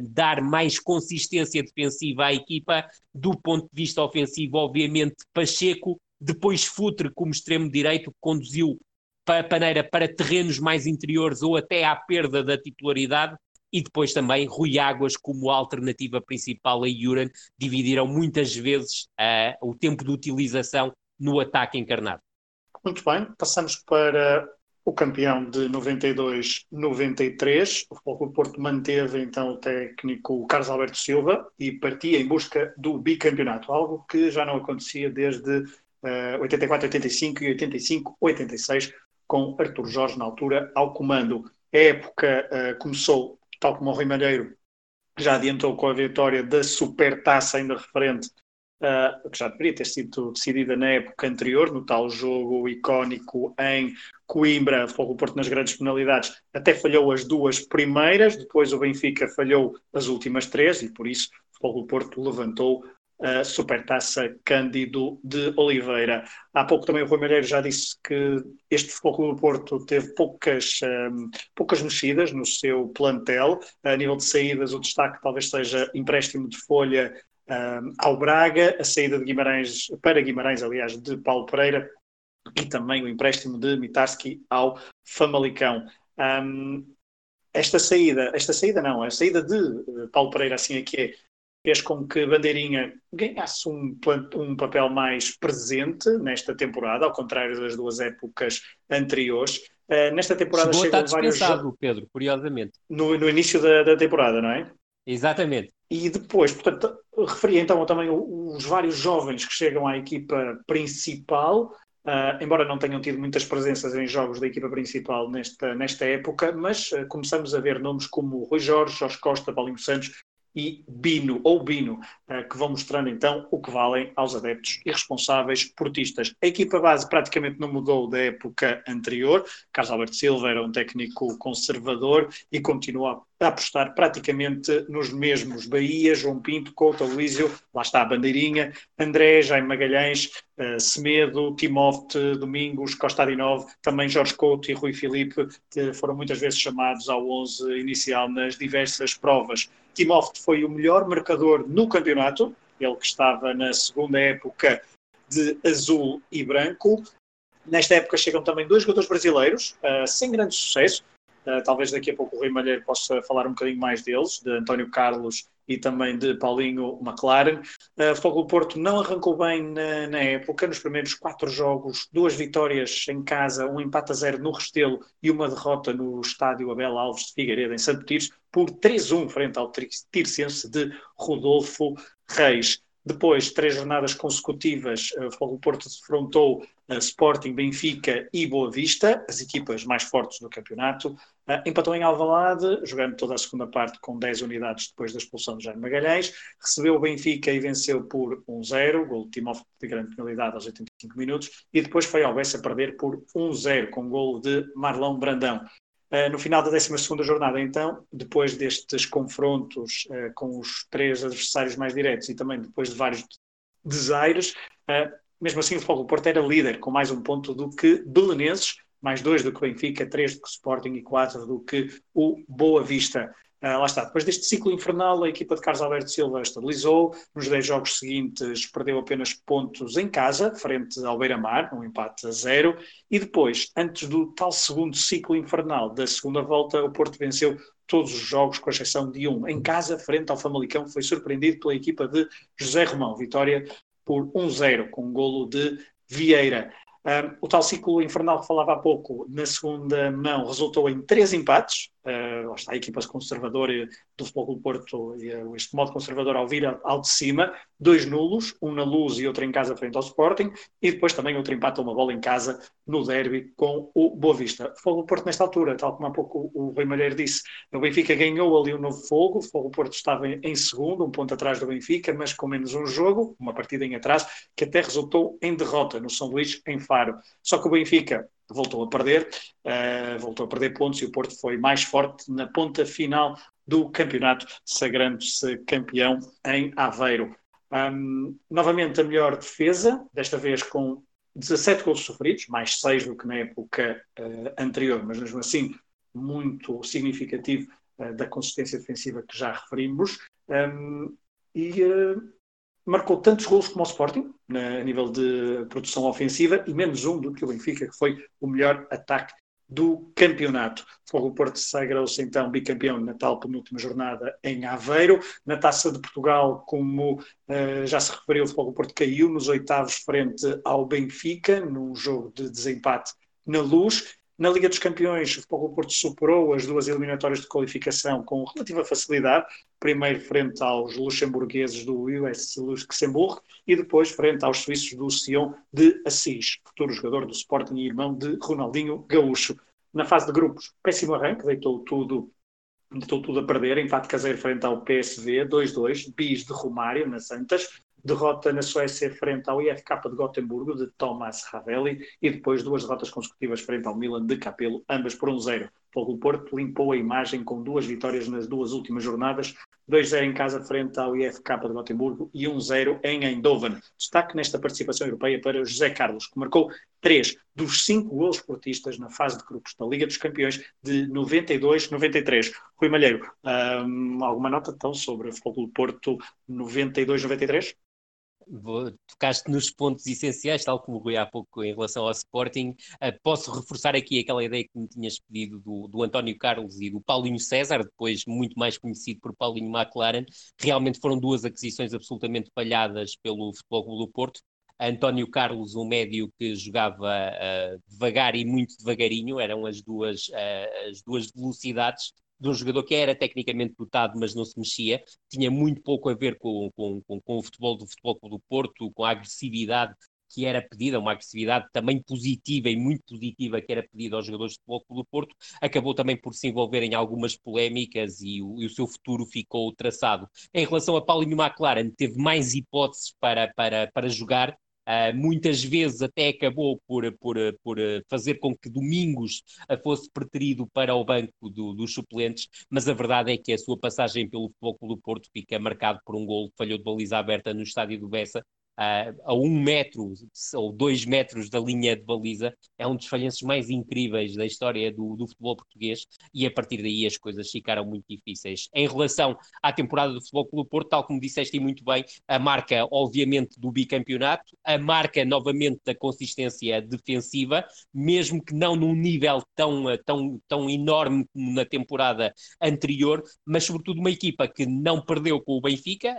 dar mais consistência defensiva à equipa, do ponto de vista ofensivo, obviamente, Pacheco, depois Futre como extremo direito, que conduziu para Paneira para terrenos mais interiores ou até à perda da titularidade, e depois também Rui Águas como alternativa principal a Yuran, dividiram muitas vezes uh, o tempo de utilização no ataque encarnado. Muito bem, passamos para o campeão de 92-93. O Futebol Porto manteve então o técnico Carlos Alberto Silva e partia em busca do bicampeonato, algo que já não acontecia desde uh, 84-85 e 85-86, com Artur Jorge na altura ao comando. A época uh, começou, tal como o Rui Malheiro já adiantou com a vitória da Supertaça ainda referente uh, que já deveria ter sido decidida na época anterior, no tal jogo icónico em Coimbra, o Porto nas grandes penalidades, até falhou as duas primeiras, depois o Benfica falhou as últimas três e por isso o Porto levantou a Supertaça Cândido de Oliveira. Há pouco também o Rui Malheiro já disse que este Futebol do Porto teve poucas, um, poucas mexidas no seu plantel. A nível de saídas, o destaque talvez seja empréstimo de folha um, ao Braga, a saída de Guimarães, para Guimarães, aliás, de Paulo Pereira, e também o empréstimo de Mitarski ao Famalicão. Um, esta saída, esta saída não, a saída de Paulo Pereira, assim é que é, fez com que Bandeirinha ganhasse um, um papel mais presente nesta temporada, ao contrário das duas épocas anteriores. Uh, nesta temporada chegou a estar vários... Pedro, curiosamente. No, no início da, da temporada, não é? Exatamente. E depois, portanto, referia então também os vários jovens que chegam à equipa principal, uh, embora não tenham tido muitas presenças em jogos da equipa principal nesta, nesta época, mas uh, começamos a ver nomes como Rui Jorge, Jorge Costa, Paulinho Santos e Bino, ou Bino, eh, que vão mostrando então o que valem aos adeptos e responsáveis portistas. A equipa base praticamente não mudou da época anterior. Carlos Alberto Silva era um técnico conservador e continua a apostar praticamente nos mesmos. Bahia, João Pinto, Couto, Luísio, lá está a bandeirinha, André, Jaime Magalhães, uh, Semedo, Timóteo, Domingos, Costa Adinov, também Jorge Couto e Rui Filipe foram muitas vezes chamados ao 11 inicial nas diversas provas. Timóteo foi o melhor marcador no campeonato, ele que estava na segunda época de azul e branco. Nesta época chegam também dois jogadores brasileiros, uh, sem grande sucesso. Uh, talvez daqui a pouco o Rui Malheiro possa falar um bocadinho mais deles, de António Carlos e também de Paulinho McLaren. Uh, Fogo do Porto não arrancou bem na, na, época, nos primeiros quatro jogos, duas vitórias em casa, um empate a zero no Restelo e uma derrota no estádio Abel Alves de Figueiredo, em Santo Tires, por 3-1 frente ao Tircense de Rodolfo Reis. Depois, três jornadas consecutivas, eh, o Fogo Porto defrontou uh, Sporting, Benfica e Boa Vista, as equipas mais fortes do campeonato. Uh, empatou em Alvalade, jogando toda a segunda parte com 10 unidades depois da expulsão de Jaime Magalhães. Recebeu o Benfica e venceu por 1-0, gol de Timóteo de grande penalidade aos 85 minutos. E depois foi ao Bessa perder por 1-0, com gol de Marlão Brandão. Uh, no final da 12 jornada, então, depois destes confrontos uh, com os três adversários mais diretos e também depois de vários desaires, uh, mesmo assim o do Porto era líder, com mais um ponto do que Belenenses, mais dois do que Benfica, três do que Sporting e quatro do que o Boa Vista. Uh, lá está, depois deste ciclo infernal, a equipa de Carlos Alberto Silva estabilizou. Nos 10 jogos seguintes, perdeu apenas pontos em casa, frente ao Beira-Mar, um empate a zero. E depois, antes do tal segundo ciclo infernal da segunda volta, o Porto venceu todos os jogos, com exceção de um. Em casa, frente ao Famalicão, foi surpreendido pela equipa de José Romão. Vitória por 1-0, com um golo de Vieira. Um, o tal ciclo infernal que falava há pouco, na segunda mão, resultou em três empates. Uh, está a equipa conservadora do Futebol do Porto, uh, este modo conservador ao vir ao de cima, dois nulos, um na luz e outro em casa frente ao Sporting, e depois também outro empate a uma bola em casa no derby com o Boa Vista. O Futebol do Porto, nesta altura, tal como há pouco o Rui Malheiro disse, o Benfica ganhou ali o um novo fogo, o do Porto estava em segundo, um ponto atrás do Benfica, mas com menos um jogo, uma partida em atraso, que até resultou em derrota no São Luís, em Faro. Só que o Benfica voltou a perder, uh, voltou a perder pontos e o Porto foi mais forte na ponta final do campeonato, sagrando-se campeão em Aveiro. Um, novamente a melhor defesa, desta vez com 17 gols sofridos, mais 6 do que na época uh, anterior, mas mesmo assim muito significativo uh, da consistência defensiva que já referimos. Um, e marcou tantos gols como o Sporting, a nível de produção ofensiva, e menos um do que o Benfica, que foi o melhor ataque do campeonato. O Porto sagrou-se então bicampeão na tal penúltima jornada em Aveiro. Na Taça de Portugal, como uh, já se referiu, o Futebol Porto caiu nos oitavos frente ao Benfica, num jogo de desempate na luz. Na Liga dos Campeões, o Futebol Porto superou as duas eliminatórias de qualificação com relativa facilidade, primeiro frente aos luxemburgueses do US Luxemburgo e depois frente aos suíços do Sion de Assis, futuro jogador do Sporting e irmão de Ronaldinho Gaúcho. Na fase de grupos, péssimo arranque, deitou tudo deitou tudo a perder, empate caseiro frente ao PSV, 2-2, bis de Romário na Santas, derrota na Suécia frente ao IFK de Gotemburgo, de Thomas Ravelli, e depois duas derrotas consecutivas frente ao Milan de Capelo, ambas por um zero. O Porto limpou a imagem com duas vitórias nas duas últimas jornadas, 2-0 em casa frente ao IFK de Gotemburgo e 1-0 em Eindhoven. Destaque nesta participação europeia para José Carlos, que marcou três dos cinco gols portistas na fase de grupos da Liga dos Campeões de 92-93. Rui Malheiro, hum, alguma nota então sobre o Futebol Porto 92-93? Tocaste nos pontos essenciais, tal como o Rui há pouco em relação ao Sporting. Uh, posso reforçar aqui aquela ideia que me tinhas pedido do, do António Carlos e do Paulinho César, depois muito mais conhecido por Paulinho McLaren. Realmente foram duas aquisições absolutamente falhadas pelo Futebol Clube do Porto. António Carlos, um médio que jogava uh, devagar e muito devagarinho, eram as duas, uh, as duas velocidades de um jogador que era tecnicamente dotado, mas não se mexia, tinha muito pouco a ver com, com, com, com o futebol do Futebol do Porto, com a agressividade que era pedida, uma agressividade também positiva e muito positiva que era pedida aos jogadores de futebol do Porto, acabou também por se envolver em algumas polémicas e o, e o seu futuro ficou traçado. Em relação a Paulinho McLaren, teve mais hipóteses para, para, para jogar, Uh, muitas vezes até acabou por, por, por fazer com que Domingos fosse preterido para o banco do, dos suplentes, mas a verdade é que a sua passagem pelo Futebol do Porto fica marcado por um gol que falhou de baliza aberta no estádio do Bessa, a um metro ou dois metros da linha de baliza, é um dos falhanços mais incríveis da história do, do, futebol português e a partir daí as coisas ficaram muito difíceis. Em relação à temporada do Futebol Clube Porto, tal como disseste muito bem, a marca obviamente do bicampeonato, a marca novamente da consistência defensiva, mesmo que não num nível tão, tão, tão enorme como na temporada anterior, mas sobretudo uma equipa que não perdeu com o Benfica,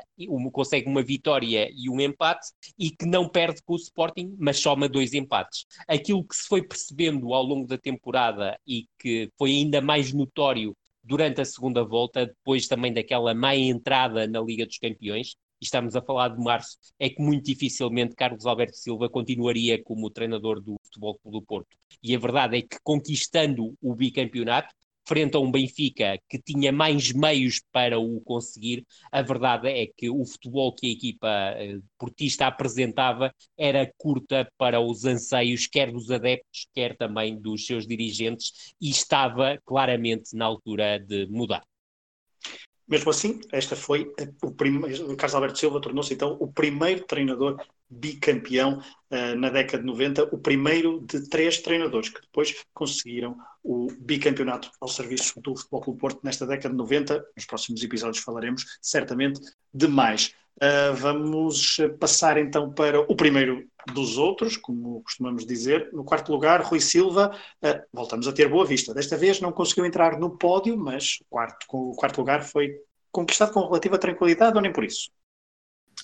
consegue uma vitória e um empate, e que não perde com o Sporting, mas soma dois empates. Aquilo que se foi percebendo ao longo da temporada e que foi ainda mais notório durante a segunda volta, depois também daquela má entrada na Liga dos Campeões, e estamos a falar de março, é que muito dificilmente Carlos Alberto Silva continuaria como treinador do Futebol Clube do Porto. E a verdade é que conquistando o bicampeonato, frente a um Benfica que tinha mais meios para o conseguir, a verdade é que o futebol que a equipa eh, portista apresentava era curta para os anseios, quer dos adeptos, quer também dos seus dirigentes, e estava claramente na altura de mudar. Mesmo assim, esta foi o primeiro. Carlos Alberto Silva tornou-se então o primeiro treinador bicampeão uh, na década de 90, o primeiro de três treinadores que depois conseguiram o bicampeonato ao serviço do Futebol Clube Porto nesta década de 90. Nos próximos episódios falaremos certamente de mais. Uh, vamos passar então para o primeiro dos outros, como costumamos dizer. No quarto lugar, Rui Silva. Uh, voltamos a ter boa vista. Desta vez não conseguiu entrar no pódio, mas o quarto, o quarto lugar foi conquistado com relativa tranquilidade ou nem por isso?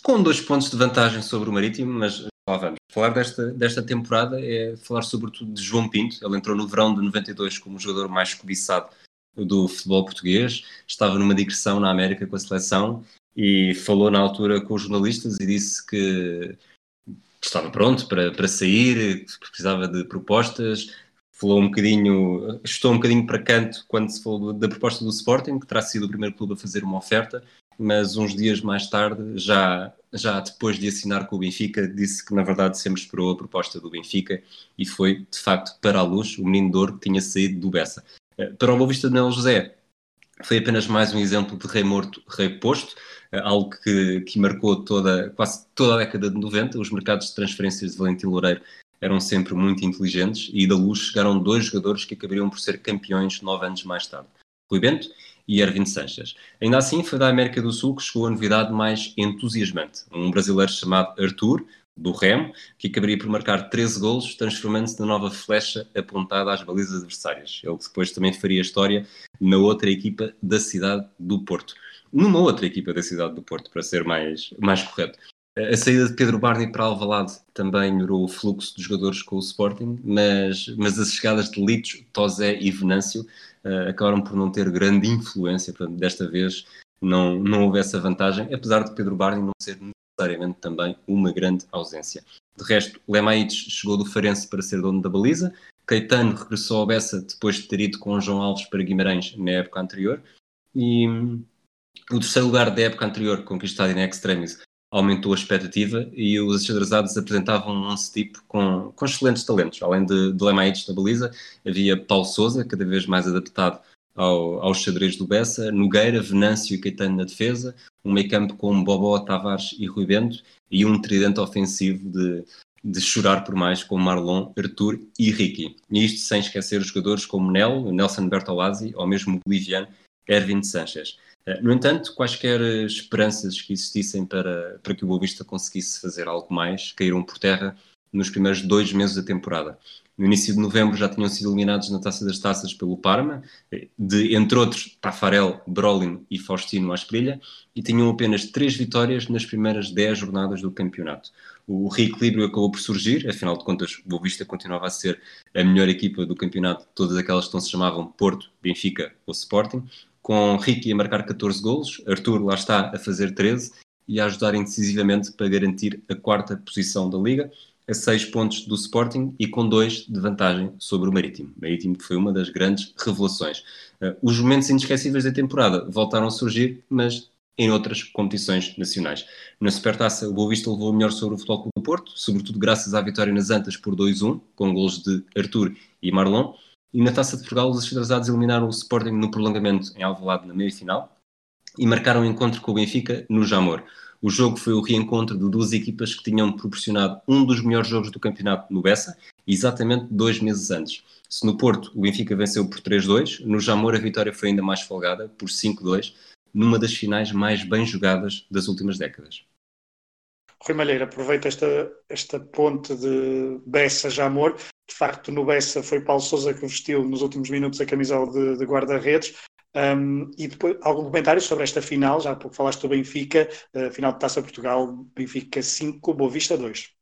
Com dois pontos de vantagem sobre o Marítimo, mas lá vamos. Falar desta, desta temporada é falar sobretudo de João Pinto. Ele entrou no verão de 92 como o jogador mais cobiçado do futebol português. Estava numa digressão na América com a seleção e falou na altura com os jornalistas e disse que estava pronto para, para sair, que precisava de propostas. Falou um bocadinho, estou um bocadinho para canto quando se falou da proposta do Sporting, que terá sido o primeiro clube a fazer uma oferta, mas uns dias mais tarde, já, já depois de assinar com o Benfica, disse que na verdade sempre esperou a proposta do Benfica e foi de facto para a luz o menino de ouro que tinha saído do Bessa. Eh, para o Boa Vista de Nelo José, foi apenas mais um exemplo de rei morto, rei posto, eh, algo que, que marcou toda, quase toda a década de 90. Os mercados de transferências de Valentim Loureiro eram sempre muito inteligentes e da luz chegaram dois jogadores que acabariam por ser campeões nove anos mais tarde. Rui Bento e Ervin Sanches. Ainda assim, foi da América do Sul que chegou a novidade mais entusiasmante. Um brasileiro chamado Arthur, do Remo, que acabaria por marcar 13 golos, transformando-se na nova flecha apontada às balizas adversárias. Ele que depois também faria história na outra equipa da cidade do Porto. Numa outra equipa da cidade do Porto, para ser mais, mais correto. A saída de Pedro Barney para Alvalade também melhorou o fluxo dos jogadores com o Sporting, mas, mas as chegadas de Litos, Tozé e Venâncio uh, acabaram por não ter grande influência, portanto, desta vez não, não houve essa vantagem, apesar de Pedro Barney não ser necessariamente também uma grande ausência. De resto, Lemaites chegou do Farense para ser dono da baliza, Caetano regressou ao Bessa depois de ter ido com João Alves para Guimarães na época anterior, e o terceiro lugar da época anterior, conquistado em extremis, aumentou a expectativa e os xadrezados apresentavam um 11 tipo com, com excelentes talentos. Além de, de Lemaites na baliza, havia Paulo Souza, cada vez mais adaptado ao, xadrez do Bessa, Nogueira, Venâncio e Caetano na defesa, um meio campo com Bobó, Tavares e Rui Bento e um tridente ofensivo de, de chorar por mais com Marlon, Arthur e Ricky. E isto sem esquecer os jogadores como Nel, Nelson Bertolazzi ou mesmo o boliviano Erwin Sanchez. Eh, no entanto, quaisquer esperanças que existissem para, para que o Boa Vista conseguisse fazer algo mais caíram por terra nos primeiros dois meses da temporada. No início de novembro já tinham sido eliminados na Taça das Taças pelo Parma, de, entre outros, Tafarel, Brolin e Faustino Asprilha, e tinham apenas três vitórias nas primeiras dez jornadas do campeonato. O reequilíbrio acabou por surgir, afinal de contas, o Boa Vista continuava a ser a melhor equipa do campeonato, todas aquelas que não se chamavam Porto, Benfica ou Sporting, com Ricky a marcar 14 golos, Arthur lá está a fazer 13 e a ajudar decisivamente para garantir a quarta posição da Liga, a 6 pontos do Sporting e com 2 de vantagem sobre o Marítimo. Marítimo foi uma das grandes revelações. Uh, os momentos inesquecíveis da temporada voltaram a surgir, mas em outras competições nacionais. Na Supertaça, o Boa Vista levou o melhor sobre o Futebol Clube do Porto, sobretudo graças à vitória nas Antas por 2-1, com golos de Arthur e Marlon. E na Taça de Portugal, os atrasados eliminaram o Sporting no prolongamento em Alvalade na meia-final e marcaram um encontro com o Benfica no Jamor. O jogo foi o reencontro de duas equipas que tinham proporcionado um dos melhores jogos do campeonato no Bessa, exatamente dois meses antes. Se no Porto o Benfica venceu por 3-2, no Jamor a vitória foi ainda mais folgada, por 5-2, numa das finais mais bem jogadas das últimas décadas. Rui Malheiro, aproveita esta, esta ponte de Bessa-Jamor de facto, no Bessa foi Paulo Souza que vestiu nos últimos minutos a camisola de, de guarda-redes. Um, e depois, algum comentário sobre esta final? Já há pouco falaste do Benfica, uh, final de Taça Portugal, Benfica 5, Boa Vista 2.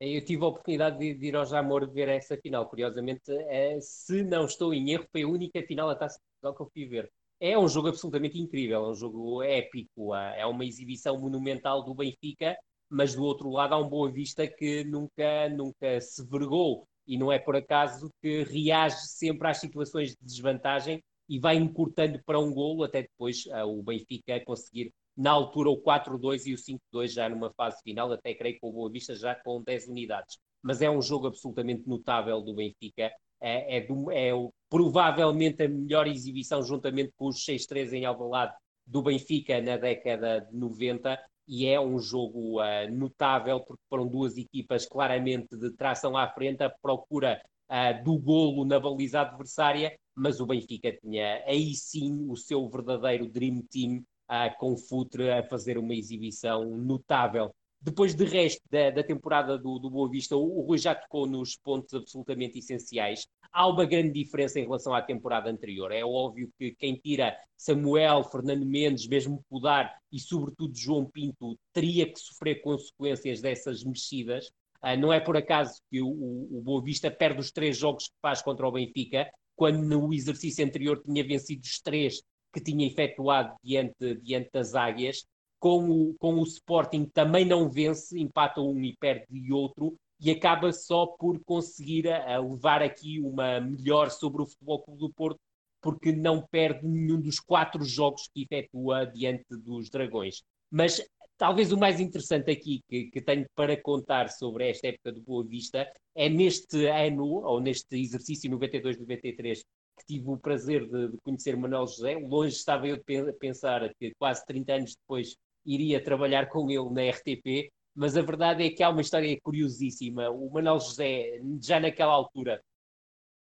Eu tive a oportunidade de, de ir ao Jamor ver essa final. Curiosamente, é, se não estou em erro, foi a única final da Taça Portugal que eu fui ver. É um jogo absolutamente incrível, é um jogo épico, é uma exibição monumental do Benfica, mas do outro lado há um Boa Vista que nunca, nunca se vergou e não é por acaso que reage sempre às situações de desvantagem e vai encurtando para um golo até depois uh, o Benfica conseguir na altura o 4-2 e o 5-2 já numa fase final, até creio que o Boa Vista já com 10 unidades. Mas é um jogo absolutamente notável do Benfica, é, é, do, é provavelmente a melhor exibição juntamente com os 6-3 em Alvalade do Benfica na década de 90 e é um jogo uh, notável porque foram duas equipas claramente de tração à frente, a procura uh, do golo na baliza adversária, mas o Benfica tinha aí sim o seu verdadeiro Dream Team uh, com Futre a fazer uma exibição notável. Depois de resto da, da temporada do, do, Boa Vista, o, o Rui já tocou nos pontos absolutamente essenciais. Há uma grande diferença em relação à temporada anterior. É óbvio que quem tira Samuel, Fernando Mendes, mesmo Pudar e sobretudo João Pinto teria que sofrer consequências dessas mexidas. Uh, não é por acaso que o, o, Boa Vista perde os três jogos que faz contra o Benfica, quando no exercício anterior tinha vencido os três que tinha efetuado diante, diante das Águias. Com o, com o Sporting também não vence, empata um e perde outro, e acaba só por conseguir a, a levar aqui uma melhor sobre o Futebol Clube do Porto, porque não perde nenhum dos quatro jogos que efetua diante dos Dragões. Mas talvez o mais interessante aqui que, que, tenho para contar sobre esta época do Boa Vista é neste ano, ou neste exercício 92-93, que tive o prazer de, de conhecer Manuel José. Longe estava eu de pensar que quase 30 anos depois iria trabalhar com ele na RTP, mas a verdade é que há uma história curiosíssima. O Manuel José, já naquela altura,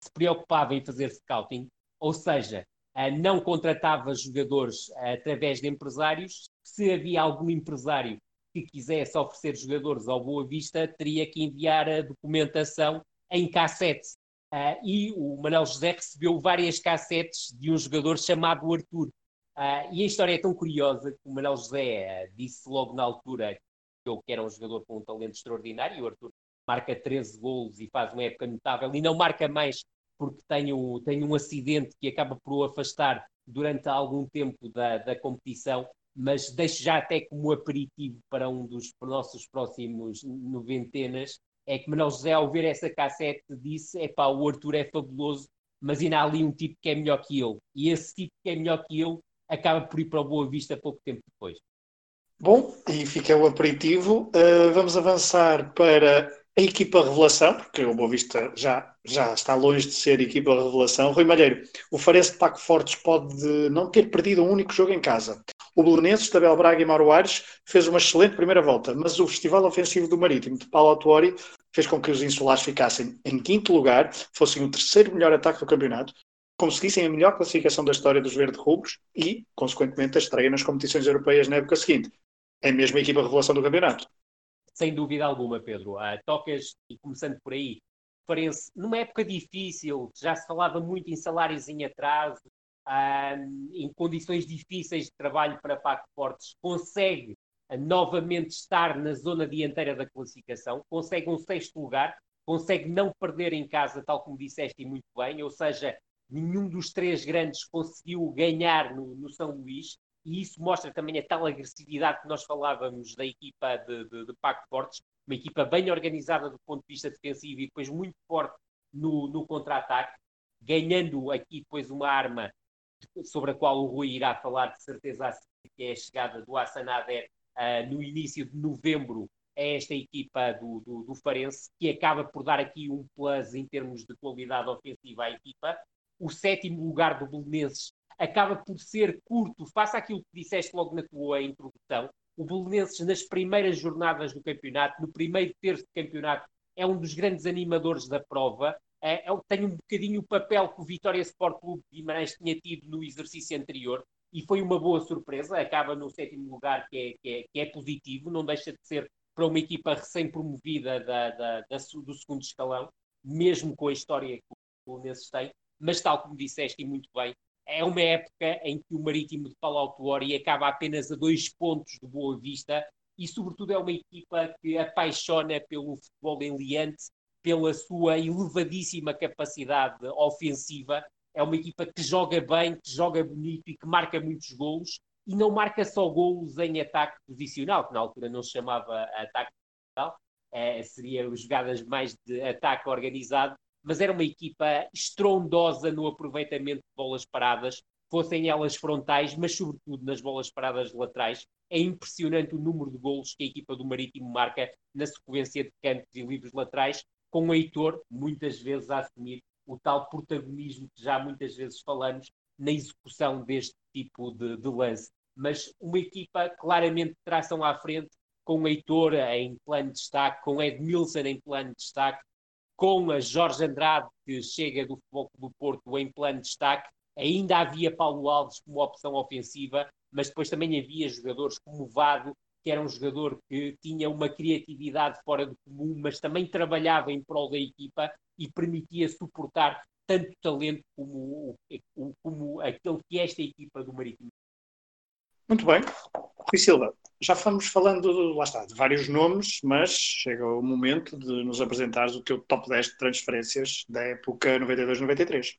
se preocupava em fazer scouting, ou seja, não contratava jogadores através de empresários. Se havia algum empresário que quisesse oferecer jogadores ao Boa Vista, teria que enviar a documentação em cassete. Uh, e o Manuel José recebeu várias cassetes de um jogador chamado Arthur. Uh, e a história é tão curiosa que o Manuel José uh, disse logo na altura que eu que era um jogador com um talento extraordinário. O Arthur marca 13 golos e faz uma época notável e não marca mais porque tem um, tem um acidente que acaba por o afastar durante algum tempo da, da competição, mas deixo já até como aperitivo para um dos nossos próximos noventenas, é que Manuel José, ao ver essa cassete, disse: é pá, o Arthur é fabuloso, mas ainda há ali um tipo que é melhor que ele. E esse tipo que é melhor que ele acaba por ir para o Boa Vista pouco tempo depois. Bom, e fica o aperitivo. Uh, vamos avançar para a equipa revelação, porque o Boa Vista já, já está longe de ser equipa revelação. Rui Malheiro, o Farense de Paco Fortes pode não ter perdido um único jogo em casa. O Belenenses, Tabel Braga e Mauro Aires fez uma excelente primeira volta, mas o festival ofensivo do Marítimo de Paulo Autuori fez com que os insulares ficassem em quinto lugar, fossem o terceiro melhor ataque do campeonato, conseguissem a melhor classificação da história dos verde-rubros e, consequentemente, a estreia nas competições europeias na época seguinte. É a mesma equipa revelação do campeonato. Sem dúvida alguma, Pedro. Uh, tocas, e começando por aí, Farense, numa época difícil, já se falava muito em salários em atraso, uh, em condições difíceis de trabalho para Paco Fortes, consegue uh, novamente estar na zona dianteira da classificação, consegue um sexto lugar, consegue não perder em casa, tal como disseste muito bem, ou seja, nenhum dos três grandes conseguiu ganhar no, no São Luís, e isso mostra também a tal agressividade que nós falávamos da equipa de, de, de Pacto Fortes, uma equipa bem organizada do ponto de vista defensivo e depois muito forte no, no contra-ataque, ganhando aqui depois uma arma sobre a qual o Rui irá falar de certeza, que é a chegada do Hassan uh, no início de novembro a esta equipa do, do, do Farense, que acaba por dar aqui um plus em termos de qualidade ofensiva à equipa. O sétimo lugar do Belenenses acaba por ser curto, face àquilo que disseste logo na tua introdução. O Belenenses, nas primeiras jornadas do campeonato, no primeiro terço do campeonato, é um dos grandes animadores da prova. É, é, tem um bocadinho o papel que o Vitória Sport Clube de Guimarães tinha tido no exercício anterior e foi uma boa surpresa. Acaba no sétimo lugar, que é, que é, que é positivo, não deixa de ser para uma equipa recém-promovida da, da, da, do segundo escalão, mesmo com a história que o Belenenses tem. Mas, tal como disseste e muito bem, é uma época em que o Marítimo de Palau Tuori acaba apenas a dois pontos do Boa Vista e, sobretudo, é uma equipa que apaixona pelo futebol em Liante, pela sua elevadíssima capacidade ofensiva. É uma equipa que joga bem, que joga bonito e que marca muitos golos e não marca só golos em ataque posicional, que na altura não se chamava ataque posicional, é, seria jogadas mais de ataque organizado, mas era uma equipa estrondosa no aproveitamento de bolas paradas, fossem elas frontais, mas sobretudo nas bolas paradas laterais. É impressionante o número de golos que a equipa do Marítimo marca na sequência de cantos e livros laterais, com o Heitor, muitas vezes a assumir o tal protagonismo que já muitas vezes falamos na execução deste tipo de, de lance. Mas uma equipa claramente de tração à frente, com o Heitor em plano de destaque, com Edmilson em plano de destaque, com a Jorge Andrade, que chega do Futebol do Porto em plano de destaque, ainda havia Paulo Alves como opção ofensiva, mas depois também havia jogadores como Vado, que era um jogador que tinha uma criatividade fora do comum, mas também trabalhava em prol da equipa e permitia suportar tanto talento como, como aquele que é esta equipa do Marítimo. Muito bem. Rui Silva, já fomos falando, lá está, de vários nomes, mas chega o momento de nos apresentares o teu top 10 de transferências da época 92-93.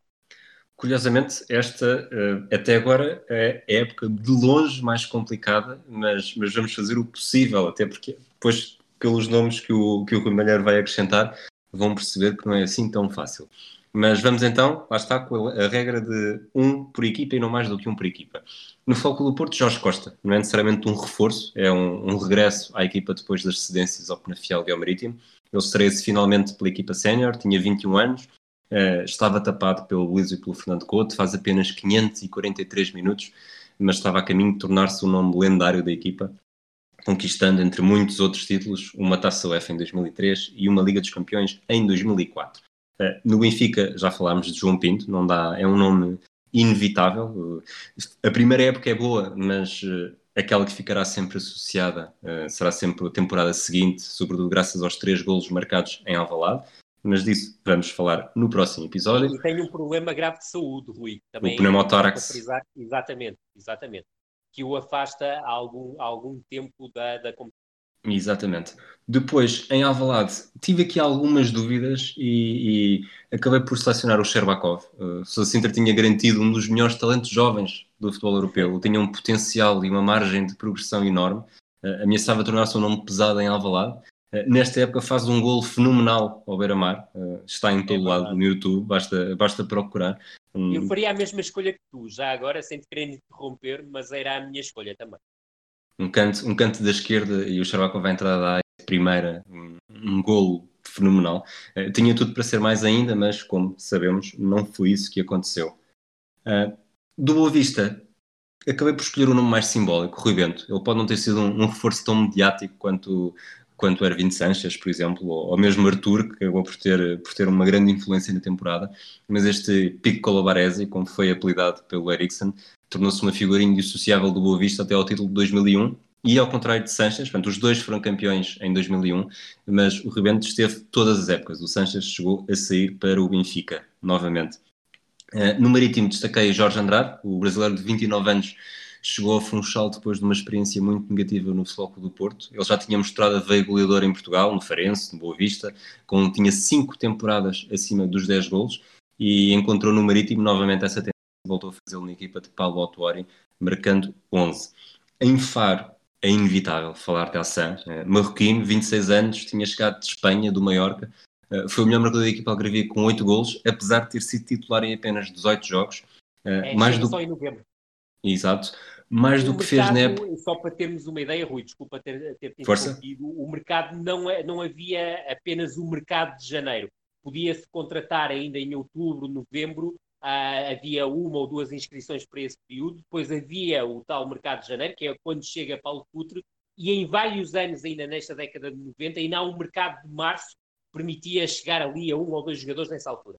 Curiosamente, esta uh, até agora é a época de longe mais complicada, mas, mas vamos fazer o possível, até porque depois, pelos nomes que o, que o Rui Malheiro vai acrescentar, vão perceber que não é assim tão fácil. Mas vamos então, lá está, com a regra de um por equipa e não mais do que um por equipa. No Foco do Porto, Jorge Costa, não é necessariamente um reforço, é um, um regresso à equipa depois das cedências ao Penafiel e ao Marítimo. Ele estreia-se finalmente pela equipa sénior, tinha 21 anos, uh, estava tapado pelo Luís e pelo Fernando Couto, faz apenas 543 minutos, mas estava a caminho de tornar-se um nome lendário da equipa, conquistando, entre muitos outros títulos, uma Taça UEFA em 2003 e uma Liga dos Campeões em 2004. Eh, no Benfica já falámos de João Pinto, não dá, é um nome inevitável. A primeira época é boa, mas eh, aquela que ficará sempre associada eh, será sempre a temporada seguinte, sobretudo graças aos três golos marcados em Alvalade. Mas disso vamos falar no próximo episódio. E tem um problema grave de saúde, Rui. Também o pneumotórax. Exatamente, exatamente. Que o afasta há algum, há algum tempo da, da competição Exatamente. Depois, em Alvalade, tive aqui algumas dúvidas e, e acabei por selecionar o Sherbakov. Uh, o Sintra tinha garantido um dos melhores talentos jovens do futebol europeu. Tinha um potencial e uma margem de progressão enorme. Uh, ameaçava tornar-se um nome pesado em Alvalade. Uh, nesta época faz um golo fenomenal ao Beira-Mar. Uh, está em todo é lado no YouTube, basta, basta procurar. Um... Eu faria a mesma escolha que tu, já agora, sem te querer interromper, mas era a minha escolha também um canto, um canto da esquerda e o Charvaco vai entrar da área primeira, um, um golo fenomenal. Uh, tinha tudo para ser mais ainda, mas como sabemos, não foi isso que aconteceu. Uh, do Boa Vista, acabei por escolher o um nome mais simbólico, Rui Bento. Ele pode não ter sido um, um reforço tão mediático quanto, quanto Erwin Sanches, por exemplo, ou, ou, mesmo Arthur, que acabou por ter, por ter uma grande influência na temporada, mas este Piccolo Baresi, como foi apelidado pelo Ericsson, tornou-se uma figura indissociável do Boa Vista até ao título de 2001 e ao contrário de Sanches, portanto, os dois foram campeões em 2001, mas o Rebento esteve todas as épocas. O Sanches chegou a sair para o Benfica, novamente. Uh, no Marítimo destaquei Jorge Andrade, o brasileiro de 29 anos, chegou ao Funchal depois de uma experiência muito negativa no Futebol do Porto. Ele já tinha mostrado a veia goleadora em Portugal, no Farense, no Boa Vista, com, tinha cinco temporadas acima dos 10 golos e encontrou no Marítimo novamente essa voltou a fazê-lo na equipa de Paulo Autuori, marcando 11. Em Faro, é inevitável falar de Hassan, é, marroquino, 26 anos, tinha chegado de Espanha, do Mallorca, uh, foi o melhor marcador da equipa algarvia com 8 golos, apesar de ter sido titular em apenas 18 jogos. Uh, é, mais do... só em novembro. Exato. Mais o do que fez na época. Só para termos uma ideia, Rui, desculpa ter, ter Força. o mercado não, é, não havia apenas o mercado de janeiro. Podia-se contratar ainda em outubro, novembro, Uh, havia uma ou duas inscrições para esse período, depois havia o tal mercado de janeiro, que é quando chega Paulo Putre, e em vários anos, ainda nesta década de 90, ainda há um mercado de março que permitia chegar ali a um ou dois jogadores nessa altura.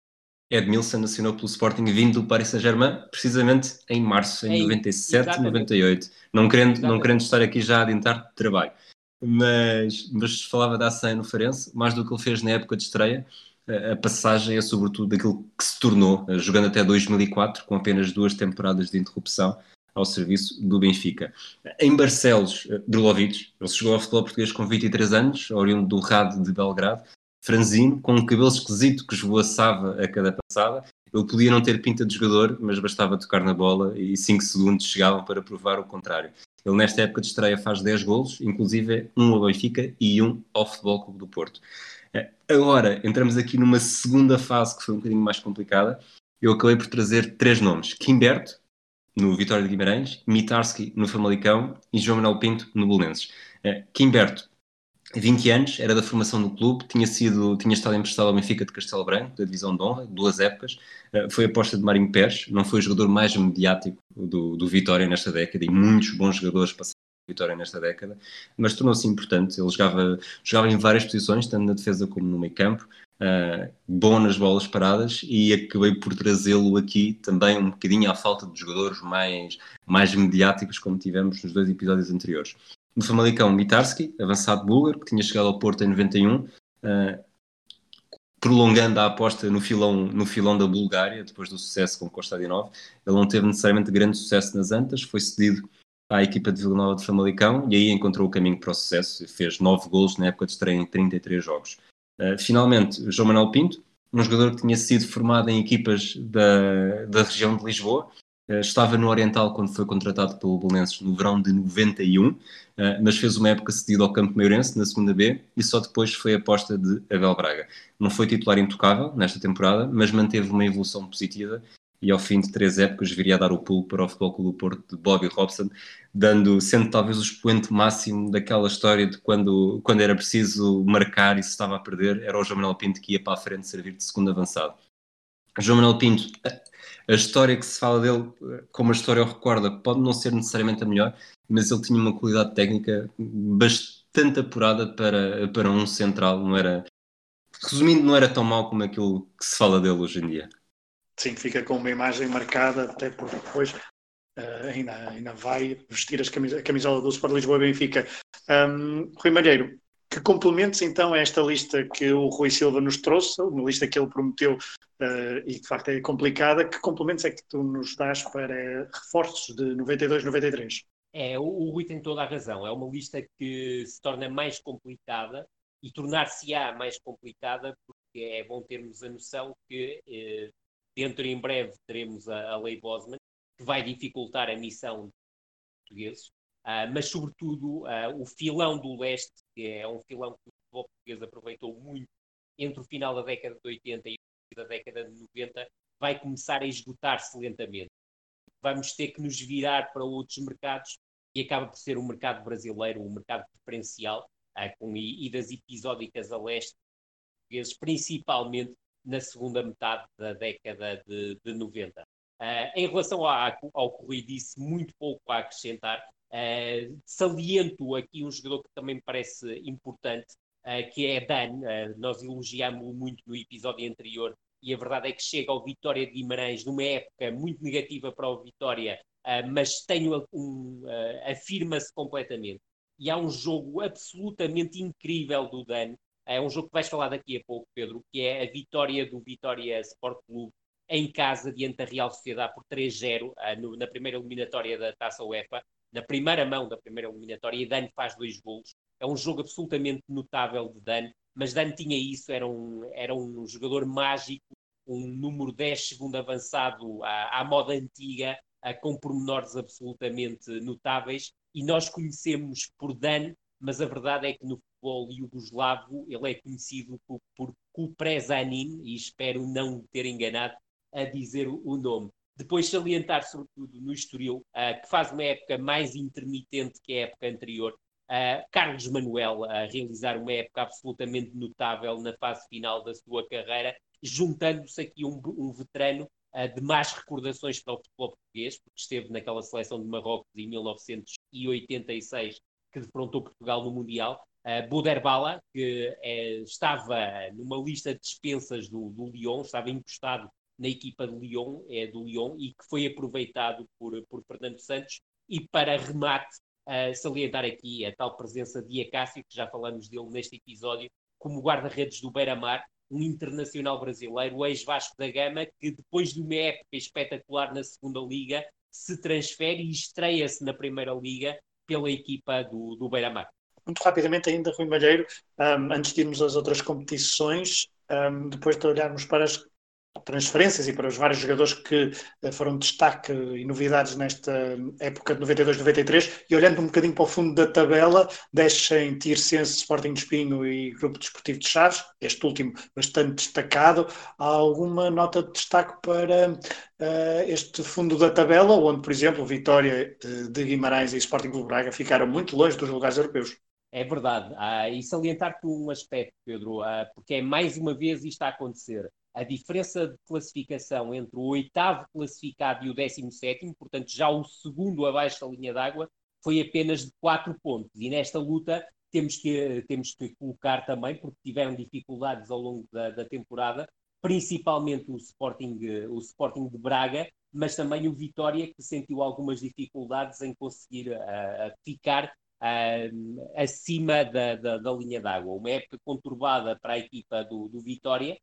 Edmilson assinou pelo Sporting vindo do Paris Saint-Germain, precisamente em março, em é, 97, exatamente. 98. Não querendo, não querendo estar aqui já a adiantar de trabalho. Mas, mas falava da ação no Farense, mais do que ele fez na época de estreia, a passagem é sobretudo daquilo que se tornou, eh, jogando até 2004, com apenas duas temporadas de interrupção ao serviço do Benfica. Em Barcelos, eh, Drulovic, ele chegou ao futebol português com 23 anos, oriundo do Rado de Belgrado, franzino, com um cabelo esquisito que esvoaçava a cada passada. Ele podia não ter pinta de jogador, mas bastava tocar na bola e 5 segundos chegavam para provar o contrário. Ele nesta época de estreia faz 10 golos, inclusive um ao Benfica e um ao Futebol Clube do Porto. Agora, entramos aqui numa segunda fase que foi um bocadinho mais complicada. Eu acabei por trazer três nomes: Kimberto, no Vitória de Guimarães, Mitarski, no Famalicão e João Manuel Pinto, no Belenenses. Uh, Kimberto, 20 anos, era da formação do clube, tinha, sido, tinha estado emprestado ao Benfica de Castelo Branco, da divisão de honra, duas épocas. Uh, foi aposta de Marinho Pérez, não foi o jogador mais mediático do, do Vitória nesta década e muitos bons jogadores passaram Vitória nesta década, mas tornou-se importante. Ele jogava, jogava em várias posições, tanto na defesa como no meio campo, uh, bom nas bolas paradas e acabei por trazê-lo aqui também um bocadinho à falta de jogadores mais, mais mediáticos, como tivemos nos dois episódios anteriores. No Famalicão, Mitarski, avançado búlgaro, que tinha chegado ao Porto em 91, uh, ah, prolongando a aposta no filão, no filão da Bulgária, depois do sucesso com 9. Ele não teve necessariamente grande sucesso nas Antas, foi cedido à equipa de Vila Nova de Famalicão e aí encontrou o caminho para o sucesso. Fez nove golos na época de estreia em 33 jogos. Uh, finalmente, João Manuel Pinto, um jogador que tinha sido formado em equipas da, da região de Lisboa, estava no Oriental quando foi contratado pelo Belenenses no verão de 91, uh, mas fez uma época cedida ao Campo Meirense na segunda B e só depois foi aposta de Abel Braga. Não foi titular intocável nesta temporada, mas manteve uma evolução positiva e ao fim de três épocas viria a dar o pulo para o Futebol Clube Porto de Bobby Robson, dando, sendo talvez o expoente máximo daquela história de quando, quando era preciso marcar e se estava a perder, era o João Manuel Pinto que ia para a frente servir de segundo avançado. João Manuel Pinto, a história que se fala dele, como a história o recorda, pode não ser necessariamente a melhor, mas ele tinha uma qualidade técnica bastante apurada para, para um central, não era... Resumindo, não era tão mau como aquilo que se fala dele hoje em dia. Sim, fica com uma imagem marcada, até porque depois uh, ainda, ainda vai vestir as camis a camisola do Sport Lisboa e Benfica. Um, Rui Malheiro, que complementos então a esta lista que o Rui Silva nos trouxe, uma lista que ele prometeu uh, e de facto é complicada, que complementos é que tu nos dás para reforços de 92-93? É, o Rui tem toda a razão. É uma lista que se torna mais complicada e tornar-se-á mais complicada porque é bom termos a noção que eh, Dentro em breve teremos a, a lei Bosman, que vai dificultar a missão de portugueses, uh, mas sobretudo uh, o filão do leste, que é um filão que o futebol português aproveitou muito entre o final da década de 80 e da década de 90, vai começar a esgotar-se lentamente. Vamos ter que nos virar para outros mercados e acaba por ser o mercado brasileiro, o mercado preferencial, uh, com idas episódicas a leste, principalmente na segunda metade da década de, de 90. Uh, ah, em relação ao, que disse, muito pouco a acrescentar. Uh, saliento aqui um jogador que também me parece importante, que é Dan. nós elogiámos-o muito no episódio anterior e a verdade é que chega ao Vitória de Guimarães numa época muito negativa para o Vitória, mas tem um, afirma-se completamente. E há um jogo absolutamente incrível do Dan, é um jogo que vais falar daqui a pouco, Pedro, que é a vitória do Vitória Sport Clube em casa diante da Real Sociedade por 3-0 uh, ah, na primeira eliminatória da Taça UEFA, na primeira mão da primeira eliminatória, e Dani faz dois golos. É um jogo absolutamente notável de Dani, mas Dani tinha isso, era um, era um jogador mágico, um número 10 segundo avançado à, à moda antiga, uh, com pormenores absolutamente notáveis, e nós conhecemos por Dan, mas a verdade é que no futebol iugoslavo, ele é conhecido por, por Kuprezanin, e espero não ter enganado a dizer o nome. Depois salientar, sobretudo, no Estoril, uh, que faz uma época mais intermitente que a época anterior, uh, Carlos Manuel a realizar uma época absolutamente notável na fase final da sua carreira, juntando-se aqui um, um veterano uh, de más recordações para o futebol português, porque esteve naquela seleção de Marrocos em 1986, que defrontou Portugal no Mundial, Uh, Buderbala, que é, estava numa lista de dispensas do, do Lyon, estava encostado na equipa de Lyon, é do Lyon, e que foi aproveitado por, por Fernando Santos. E para remate, salientar aqui a tal presença de Acácio, que já falamos dele neste episódio, como guarda-redes do Beira-Mar, um internacional brasileiro, ex-Vasco da Gama, que depois de uma época espetacular na segunda Liga, se transfere e estreia-se na Primeira Liga pela equipa do, do Beira-Mar. Muito rapidamente ainda, Rui Malheiro, um, antes de irmos às outras competições, um, depois de olharmos para as transferências e para os vários jogadores que uh, foram destaque e novidades nesta época de 92-93 e olhando um bocadinho para o fundo da tabela deixem Tirsense, Sporting de Espinho e Grupo Desportivo de Chaves, este último bastante destacado há alguma nota de destaque para uh, este fundo da tabela onde por exemplo Vitória uh, de Guimarães e Sporting de Braga ficaram muito longe dos lugares europeus é verdade. Ah, e salientar-te um aspecto, Pedro, ah, porque é mais uma vez isto a acontecer. A diferença de classificação entre o oitavo classificado e o décimo sétimo, portanto já o segundo abaixo da linha d'água, foi apenas de quatro pontos. E nesta luta temos que, temos que colocar também, porque tiveram dificuldades ao longo da, da temporada, principalmente o Sporting, o Sporting de Braga, mas também o Vitória, que sentiu algumas dificuldades em conseguir uh, ficar uh, acima da, da, da linha d'água. Uma época conturbada para a equipa do, do Vitória,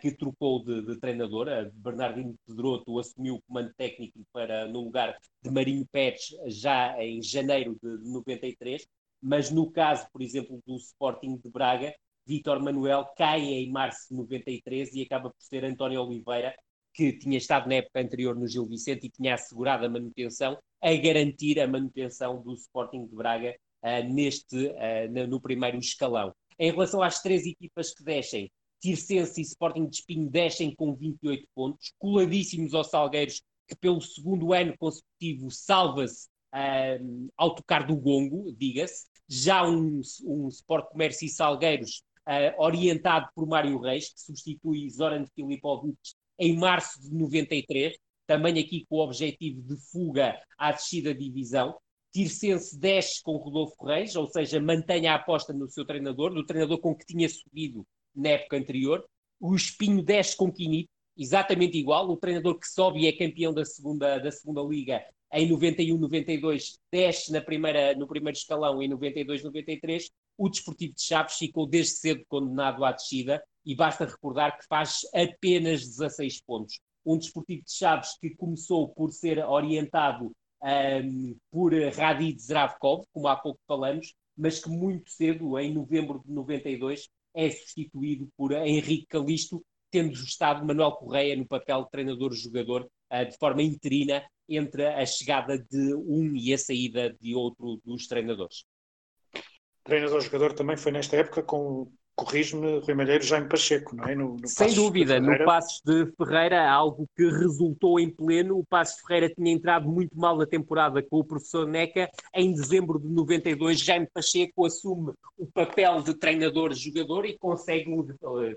que trocou de, de treinador. Uh, Bernardino Pedroto assumiu o comando técnico para, no lugar de Marinho Pérez já em janeiro de 93. Mas no caso, por exemplo, do Sporting de Braga, Vítor Manuel cai em março de 93 e acaba por ser António Oliveira, que tinha estado na época anterior no Gil Vicente e tinha assegurado a manutenção, a garantir a manutenção do Sporting de Braga uh, neste, uh, no primeiro escalão. Em relação às três equipas que descem, Tirsense e Sporting de Espinho descem com 28 pontos, coladíssimos aos Salgueiros, que pelo segundo ano consecutivo salva-se ao tocar do gongo, diga-se. Já um, um Sport Comércio e Salgueiros uh, orientado por Mário Reis, que substitui Zoran Filipovic em março de 93, também aqui com o objetivo de fuga à descida divisão. Tirsense desce com Rodolfo Reis, ou seja, mantém a aposta no seu treinador, no treinador com que tinha subido na época anterior. O Espinho desce com Quinito, exatamente igual. O treinador que sobe e é campeão da segunda, da segunda liga em 91, 92, desce na primeira, no primeiro escalão em 92, 93. O Desportivo de Chaves ficou desde cedo condenado à descida e basta recordar que faz apenas 16 pontos. Um Desportivo de Chaves que começou por ser orientado um, por Radid Zdravkov, como há pouco falamos, mas que muito cedo, em novembro de 92, é substituído por Henrique Calisto, tendo estado Manuel Correia no papel de treinador-jogador uh, de forma interina entre a chegada de um e a saída de outro dos treinadores. Treinador-jogador também foi nesta época com corrijo-me, Rui Malheiro, Jaime Pacheco, não é? No, no Sem dúvida, no Passos de Ferreira, algo que resultou em pleno. O Passos de Ferreira tinha entrado muito mal na temporada com o professor Neca. Em dezembro de 92, Jaime Pacheco assume o papel de treinador-jogador e consegue,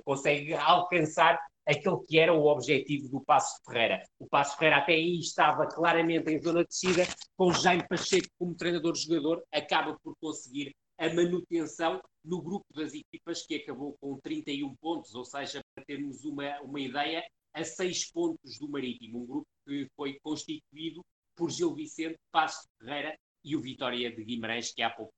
consegue alcançar aquele que era o objetivo do Passo Ferreira. O Passo Ferreira até aí estava claramente em zona de descida, com Jaime Pacheco como treinador-jogador, acaba por conseguir a manutenção no grupo das equipas que acabou com 31 pontos, ou seja, para termos uma, uma ideia, a 6 pontos do Marítimo, um grupo que foi constituído por Gil Vicente, Passo Ferreira e o Vitória de Guimarães, que há pouco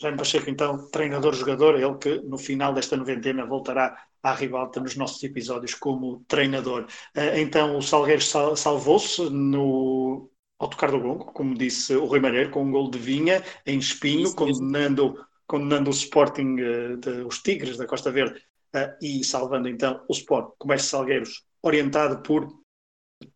Jaime Pacheco, então, treinador-jogador, ele que no final desta noventena voltará à ribalta nos nossos episódios como treinador. Eh, então, o Salgueiro salvou-se no ao tocar do gongo, como disse o Rui Malheiro, com um gol de Vinha em Espinho, condenando, condenando o Sporting, uh, de, os Tigres da Costa Verde, uh, e salvando então o Sport Comércio Salgueiros, orientado por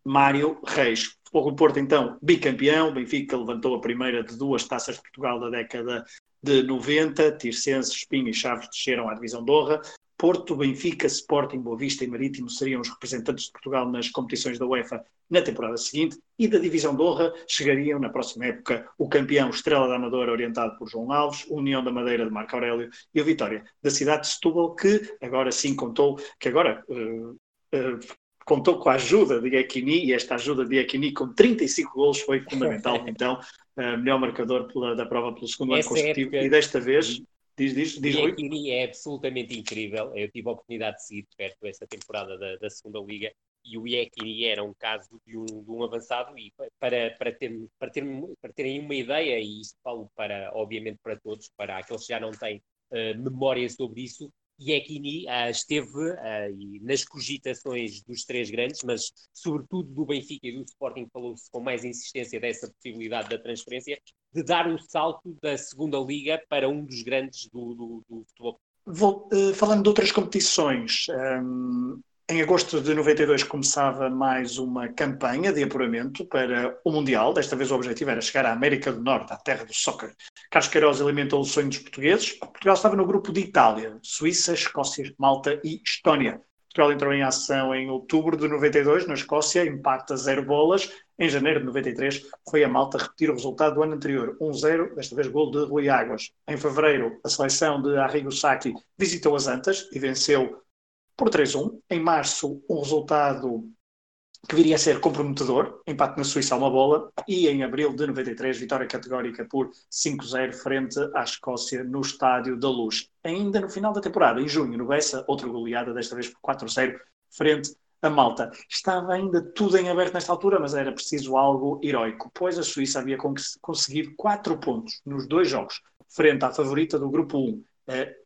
Mário Reis. O Porto, então, bicampeão. Benfica levantou a primeira de duas taças de Portugal da década de 90. Tircense, Espinho e Chaves desceram à divisão de honra. Porto, Benfica, Sporting, Boa Vista e Marítimo seriam os representantes de Portugal nas competições da UEFA na temporada seguinte e da Divisão de Honra chegariam na próxima época o campeão Estrela da Amadora orientado por João Alves, União da Madeira de Marco Aurélio e a Vitória da cidade de Setúbal que agora sim contou, que agora uh, uh, contou com a ajuda de Equini e esta ajuda de Equini com 35 golos foi fundamental então, uh, melhor marcador pela, da prova pelo segundo Essa ano consecutivo época... e desta vez Diz, diz, diz e é absolutamente incrível. Eu tive a oportunidade de seguir de perto essa temporada da, da segunda Liga e o Iekini era um caso de um, de um avançado e para, para, ter, para, ter, para terem uma ideia, e isto falo para, obviamente para todos, para aqueles que já não têm uh, memória sobre isso, Iekini uh, esteve uh, nas cogitações dos três grandes, mas sobretudo do Benfica e do Sporting falou-se com mais insistência dessa possibilidade da transferência, de dar o um salto da segunda liga para um dos grandes do, do, do futebol. Vou, uh, falando de outras competições, um, em agosto de 92 começava mais uma campanha de apuramento para o Mundial. Desta vez o objetivo era chegar à América do Norte, à terra do soccer. Carlos Queiroz alimentou o sonho dos portugueses. Portugal estava no grupo de Itália, Suíça, Escócia, Malta e Estónia. Portugal entrou em ação em outubro de 92 na Escócia, empate a zero bolas. Em janeiro de 93 foi a Malta repetir o resultado do ano anterior, 1-0, desta vez gol de Rui Águas. Em fevereiro, a seleção de Arrigo Sacchi visitou as Antas e venceu por 3-1. Em março, um resultado que viria a ser comprometedor, empate na Suíça a uma bola, e em abril de 93, vitória categórica por 5-0 frente à Escócia no Estádio da Luz. Ainda no final da temporada, em junho, no Bessa, outra goleada, desta vez por 4-0, frente a Malta. Estava ainda tudo em aberto nesta altura, mas era preciso algo heroico, pois a Suíça havia conseguido 4 pontos nos dois jogos, frente à favorita do Grupo 1,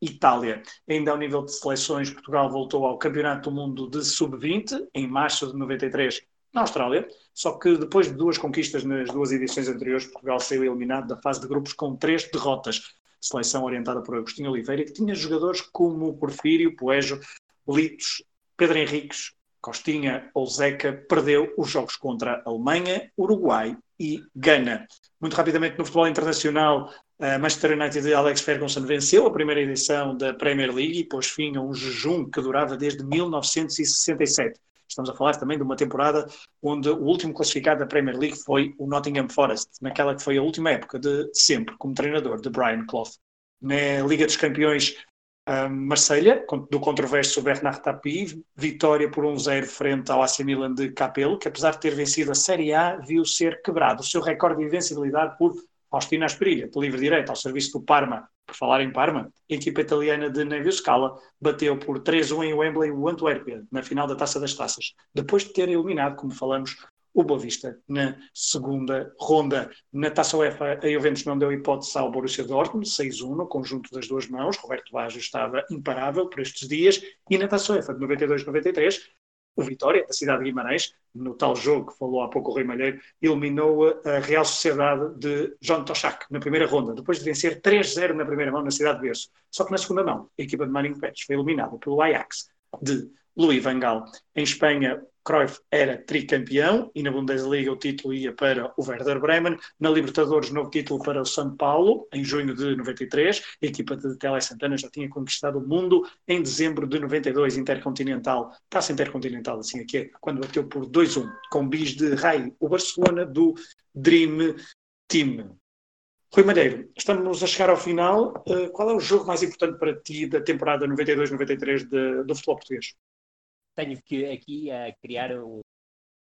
Itália. Ainda ao nível de seleções, Portugal voltou ao Campeonato do Mundo de Sub-20 em março de 93 na Austrália, só que depois de duas conquistas nas duas edições anteriores, Portugal saiu eliminado da fase de grupos com três derrotas. Seleção orientada por Agostinho Oliveira, que tinha jogadores como Porfírio, Poejo, Litos, Pedro Henriques, Costinha ou Zeca, perdeu os jogos contra Alemanha, Uruguai e Gana. Muito rapidamente no futebol internacional, a Manchester United de Alex Ferguson venceu a primeira edição da Premier League e pôs fim a um jejum que durava desde 1967. Estamos a falar também de uma temporada onde o último classificado da Premier League foi o Nottingham Forest, naquela que foi a última época de sempre como treinador de Brian Clough. Na Liga dos Campeões, Marselha do controverso Bernard Tapie, vitória por 1-0 frente ao AC Milan de Capello, que apesar de ter vencido a Série A, viu ser quebrado o seu recorde de invencibilidade por Faustino Asperilha, de livre direito ao serviço do Parma. Por falar em Parma, a equipa italiana de Nevio Scala bateu por 3-1 em Wembley o Antuérpia, na final da Taça das Taças, depois de ter eliminado, como falamos, o Boa Vista na segunda ronda. Na Taça UEFA, a Juventus não deu hipótese ao Borussia Dortmund, 6-1 no conjunto das duas mãos. Roberto Baggio estava imparável por estes dias. E na Taça UEFA de 92-93, o Vitória, da cidade de Guimarães, no tal jogo que falou há pouco o Rui Malheiro, eliminou a Real Sociedade de John Toshak na primeira ronda, depois de vencer 3-0 na primeira mão na cidade de Berço. Só que na segunda mão, a equipa de Manning Pérez foi eliminada pelo Ajax de Louis Van Gaal. Em Espanha, Cruyff era tricampeão e na Bundesliga o título ia para o Werder Bremen. Na Libertadores, novo título para o São Paulo, em junho de 93. A equipa de Tele Santana já tinha conquistado o mundo em dezembro de 92, Intercontinental. Taça Intercontinental, assim aqui é, quando bateu por 2-1, com bis de Rai, o Barcelona do Dream Team. Rui Malheiro, estamos a chegar ao final. Uh, qual é o jogo mais importante para ti da temporada 92-93 do futebol português? Tenho que aqui uh, criar um,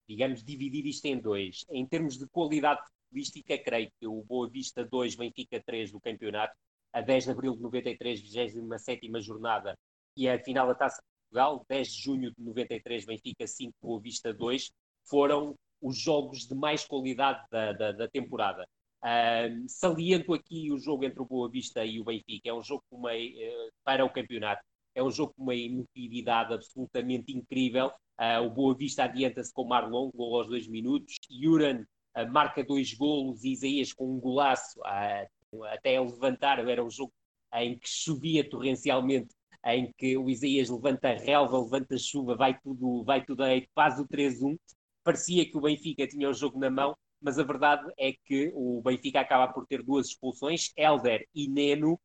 digamos, dividir isto em dois. Em termos de qualidade futebolística, creio que o Boa Vista 2, Benfica 3 do campeonato, a 10 de abril de 93, 27 jornada, e a final da Taça de Portugal, 10 de junho de 93, Benfica 5, Boa Vista 2, foram os jogos de mais qualidade da, da, da temporada. Uh, saliento aqui o jogo entre o Boa Vista e o Benfica, é um jogo uh, para o campeonato é um jogo com uma emotividade absolutamente incrível. Uh, o Boa Vista adianta-se com Marlon, gol aos dois minutos. Yuran uh, marca dois golos e Isaías com um golaço uh, até levantar. Era um jogo em que chovia torrencialmente, em que o Isaías levanta a relva, levanta a chuva, vai tudo, vai tudo aí, faz o 3-1. Parecia que o Benfica tinha o jogo na mão, mas a verdade é que o Benfica acaba por ter duas expulsões, Elder e Neno,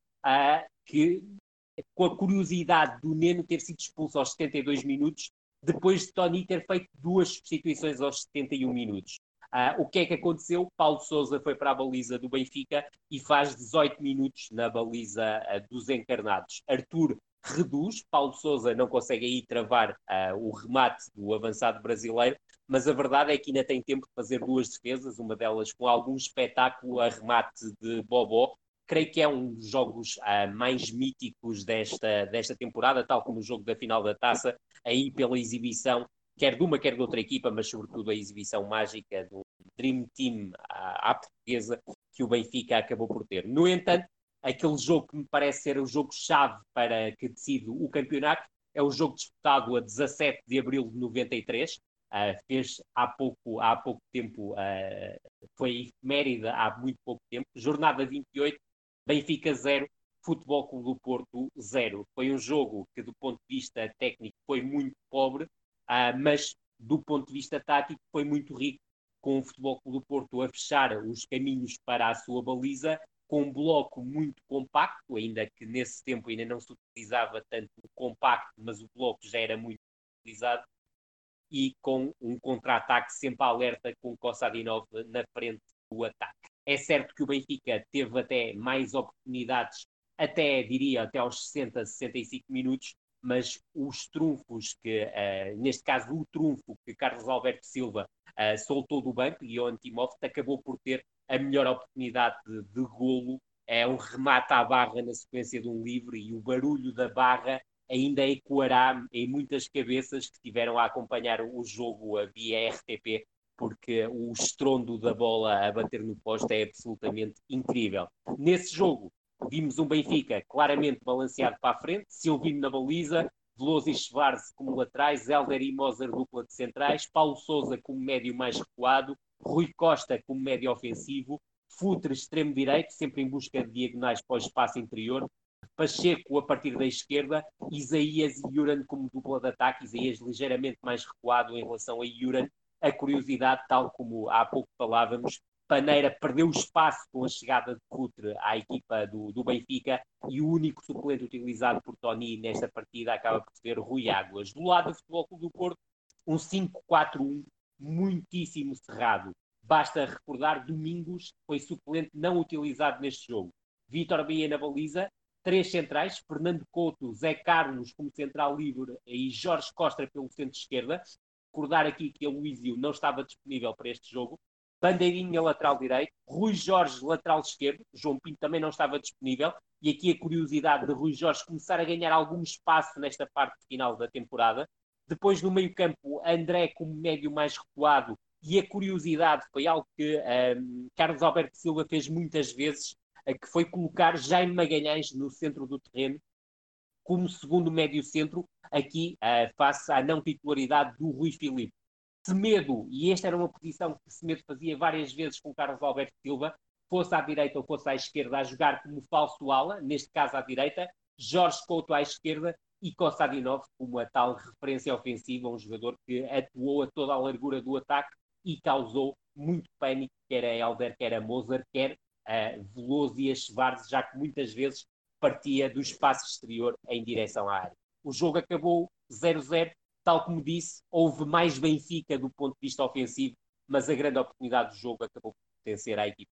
que com a curiosidade do Neno ter sido expulso aos 72 minutos, depois de Tony ter feito duas substituições aos 71 minutos. Uh, o que é que aconteceu? Paulo Souza foi para a baliza do Benfica e faz 18 minutos na baliza uh, dos encarnados. Arthur reduz, Paulo Souza não consegue aí travar uh, o remate do avançado brasileiro, mas a verdade é que ainda tem tempo de fazer duas defesas, uma delas com algum espetáculo a remate de Bobó, creio que é um dos jogos uh, mais míticos desta, desta temporada, tal como o jogo da final da taça, aí pela exibição, quer de uma, quer de outra equipa, mas sobretudo a exibição mágica do Dream Team à, à portuguesa que o Benfica acabou por ter. No entanto, aquele jogo que me parece ser o jogo-chave para que decide o campeonato é o jogo disputado a 17 de abril de 93. Uh, ah, fez há pouco, há pouco tempo, uh, foi Mérida há muito pouco tempo, jornada 28, Benfica 0, Futebol Clube do Porto 0. Foi um jogo que, do ponto de vista técnico, foi muito pobre, uh, mas do ponto de vista tático, foi muito rico, com o Futebol Clube do Porto a fechar os caminhos para a sua baliza, com um bloco muito compacto, ainda que nesse tempo ainda não se utilizava tanto o compacto, mas o bloco já era muito utilizado, e com um contra-ataque sempre alerta com o Kossadinov na frente do ataque. É certo que o Benfica teve até mais oportunidades, até diria até aos 60, 65 minutos, mas os trunfos que, uh, neste caso o trunfo que Carlos Alberto Silva uh, soltou do banco, e o Antimov acabou por ter a melhor oportunidade de, de golo, é um remate à barra na sequência de um livre e o barulho da barra ainda ecoará em muitas cabeças que tiveram a acompanhar o jogo via RTP porque o estrondo da bola a bater no poste é absolutamente incrível. Nesse jogo, vimos um Benfica claramente balanceado para a frente, Silvino na baliza, Veloso e Schwarz como laterais, Helder e Moser dupla de centrais, Paulo Souza como médio mais recuado, Rui Costa como médio ofensivo, Futre extremo direito, sempre em busca de diagonais para o espaço interior, Pacheco a partir da esquerda, Isaías e Yuran como dupla de ataque, Isaías ligeiramente mais recuado em relação a Yuran. A curiosidade, tal como há pouco falávamos, Paneira perdeu espaço com a chegada de Futre à equipa do, do, Benfica e o único suplente utilizado por Tony nesta partida acaba por ser Rui Águas. Do lado do Futebol Clube do Porto, um 5-4-1 muitíssimo cerrado. Basta recordar, Domingos foi suplente não utilizado neste jogo. Vítor Bahia na baliza, três centrais, Fernando Couto, Zé Carlos como central livre e Jorge Costa pelo centro-esquerda. Recordar aqui que a Luísio não estava disponível para este jogo. Bandeirinha lateral direito, Rui Jorge lateral esquerdo, João Pinto também não estava disponível, e aqui a curiosidade de Rui Jorge começar a ganhar algum espaço nesta parte final da temporada. Depois no meio campo, André como médio mais recuado, e a curiosidade foi algo que um, Carlos Alberto Silva fez muitas vezes, que foi colocar Jaime Magalhães no centro do terreno, como segundo médio centro, aqui uh, face à não titularidade do Rui Filipe. Semedo, e esta era uma posição que Semedo fazia várias vezes com Carlos Alberto Silva, fosse à direita ou fosse à esquerda, a jogar como falso ala, neste caso à direita, Jorge Couto à esquerda e Kostadinov como a tal referência ofensiva, um jogador que atuou a toda a largura do ataque e causou muito pânico, quer a Helder, quer a Mozart, quer a Veloso e a Schwarz, já que muitas vezes partia do espaço exterior em direção à área. O jogo acabou 0-0, tal como disse, houve mais Benfica do ponto de vista ofensivo, mas a grande oportunidade do jogo acabou por pertencer à equipe.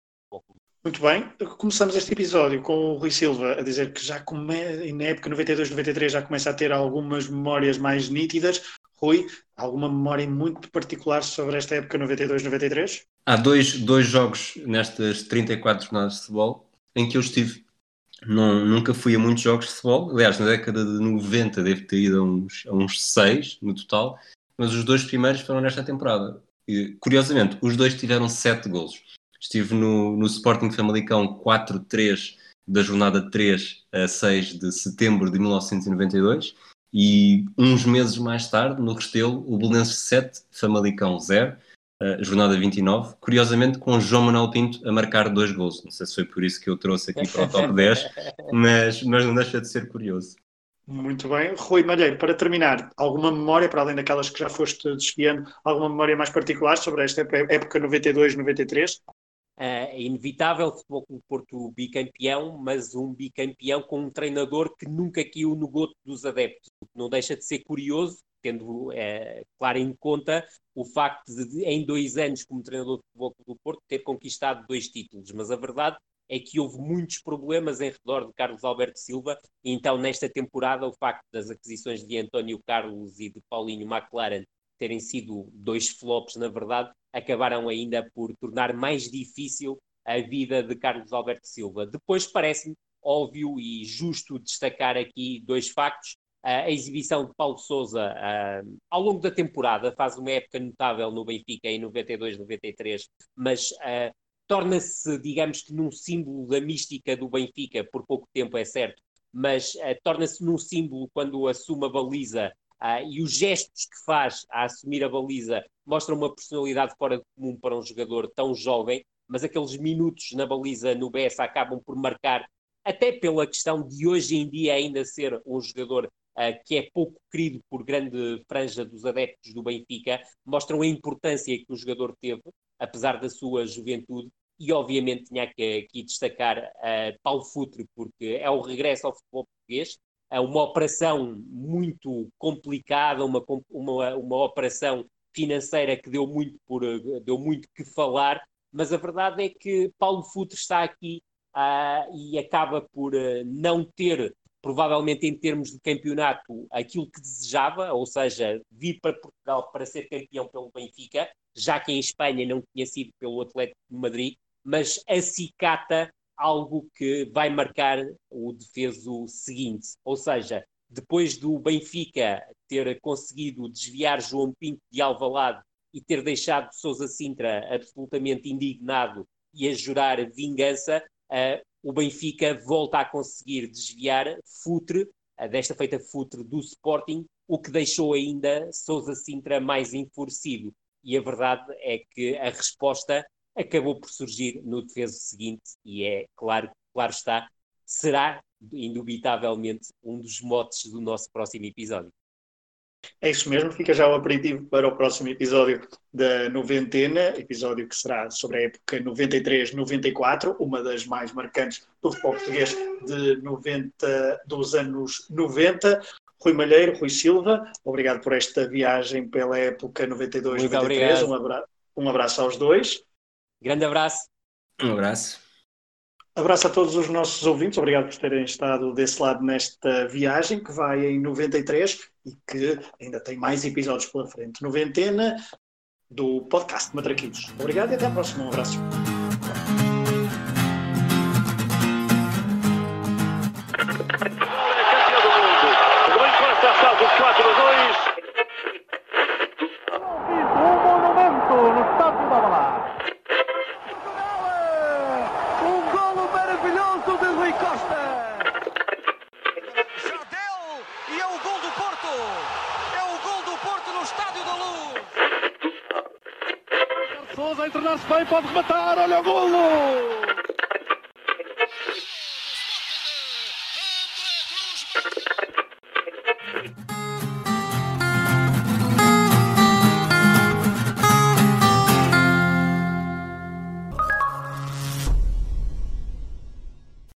Muito bem, começamos este episódio com o Rui Silva a dizer que já come... na época 92-93 já começa a ter algumas memórias mais nítidas. Rui, alguma memória muito particular sobre esta época 92-93? Há dois, dois jogos nestas 34 jornadas de futebol em que eu estive. Não, nunca fui a muitos jogos de futebol. Aliás, na década de 90 devo ter ido a uns, a uns seis no total, mas os dois primeiros foram nesta temporada. E, curiosamente, os dois tiveram sete golos. Estive no, no Sporting Famalicão 4-3 da jornada 3 a 6 de setembro de 1992 e uns meses mais tarde, no Restelo, o Belenenses 7, Famalicão 0 uh, jornada 29, curiosamente com João Manuel Pinto a marcar dois gols. Não sei se foi por isso que eu trouxe aqui para o top 10, mas, mas não deixa de ser curioso. Muito bem. Rui Malheiro, para terminar, alguma memória, para além daquelas que já foste desfiando, alguma memória mais particular sobre esta época 92-93? É inevitável o Futebol Clube Porto bicampeão, mas um bicampeão com um treinador que nunca caiu no goto dos adeptos. Não deixa de ser curioso, tendo é, claro em conta o facto de, em dois anos, como treinador de futebol do Porto, ter conquistado dois títulos. Mas a verdade é que houve muitos problemas em redor de Carlos Alberto Silva, e então nesta temporada o facto das aquisições de António Carlos e de Paulinho McLaren terem sido dois flops, na verdade, acabaram ainda por tornar mais difícil a vida de Carlos Alberto Silva. Depois parece-me óbvio e justo destacar aqui dois factos a exibição de Paulo Sousa uh, ao longo da temporada faz uma época notável no Benfica em 92, 93, mas uh, torna-se, digamos que, num símbolo da mística do Benfica, por pouco tempo é certo, mas uh, torna-se num símbolo quando assume a baliza e os gestos que faz a assumir a baliza mostram uma personalidade fora de comum para um jogador tão jovem, mas aqueles minutos na baliza no BS acabam por marcar até pela questão de hoje em dia ainda ser um jogador que é pouco querido por grande franja dos adeptos do Benfica, mostram a importância que o jogador teve, apesar da sua juventude, e obviamente tinha que aqui destacar uh, Paulo Futre, porque é o regresso ao futebol português, é uma operação muito complicada, uma, uma, uma operação financeira que deu muito, por, deu muito que falar, mas a verdade é que Paulo Futre está aqui uh, e acaba por uh, não ter provavelmente em termos de campeonato, aquilo que desejava, ou seja, vir para Portugal para ser campeão pelo Benfica, já que em Espanha não tinha sido pelo Atlético de Madrid, mas acicata algo que vai marcar o defeso seguinte, ou seja, depois do Benfica ter conseguido desviar João Pinto de Alvalade e ter deixado Sousa Sintra absolutamente indignado e a jurar vingança, uh, o Benfica volta a conseguir desviar Futre, desta feita Futre do Sporting, o que deixou ainda Sousa Sintra mais enfurecido. E a verdade é que a resposta acabou por surgir no defeso seguinte e é claro, claro está, será indubitavelmente um dos motes do nosso próximo episódio. É isso mesmo, fica já o aperitivo para o próximo episódio da noventena, episódio que será sobre a época 93-94, uma das mais marcantes do futebol português de 90, dos anos 90. Rui Malheiro, Rui Silva, obrigado por esta viagem pela época 92-93. Um, abra um abraço aos dois. Grande abraço. Um abraço. Abraço a todos os nossos ouvintes, obrigado por terem estado desse lado nesta viagem que vai em 93 e que ainda tem mais episódios pela frente. Noventena do podcast Matraquilhos. Obrigado e até à próxima. Um abraço. Internar-se bem, pode rematar, olha o golo!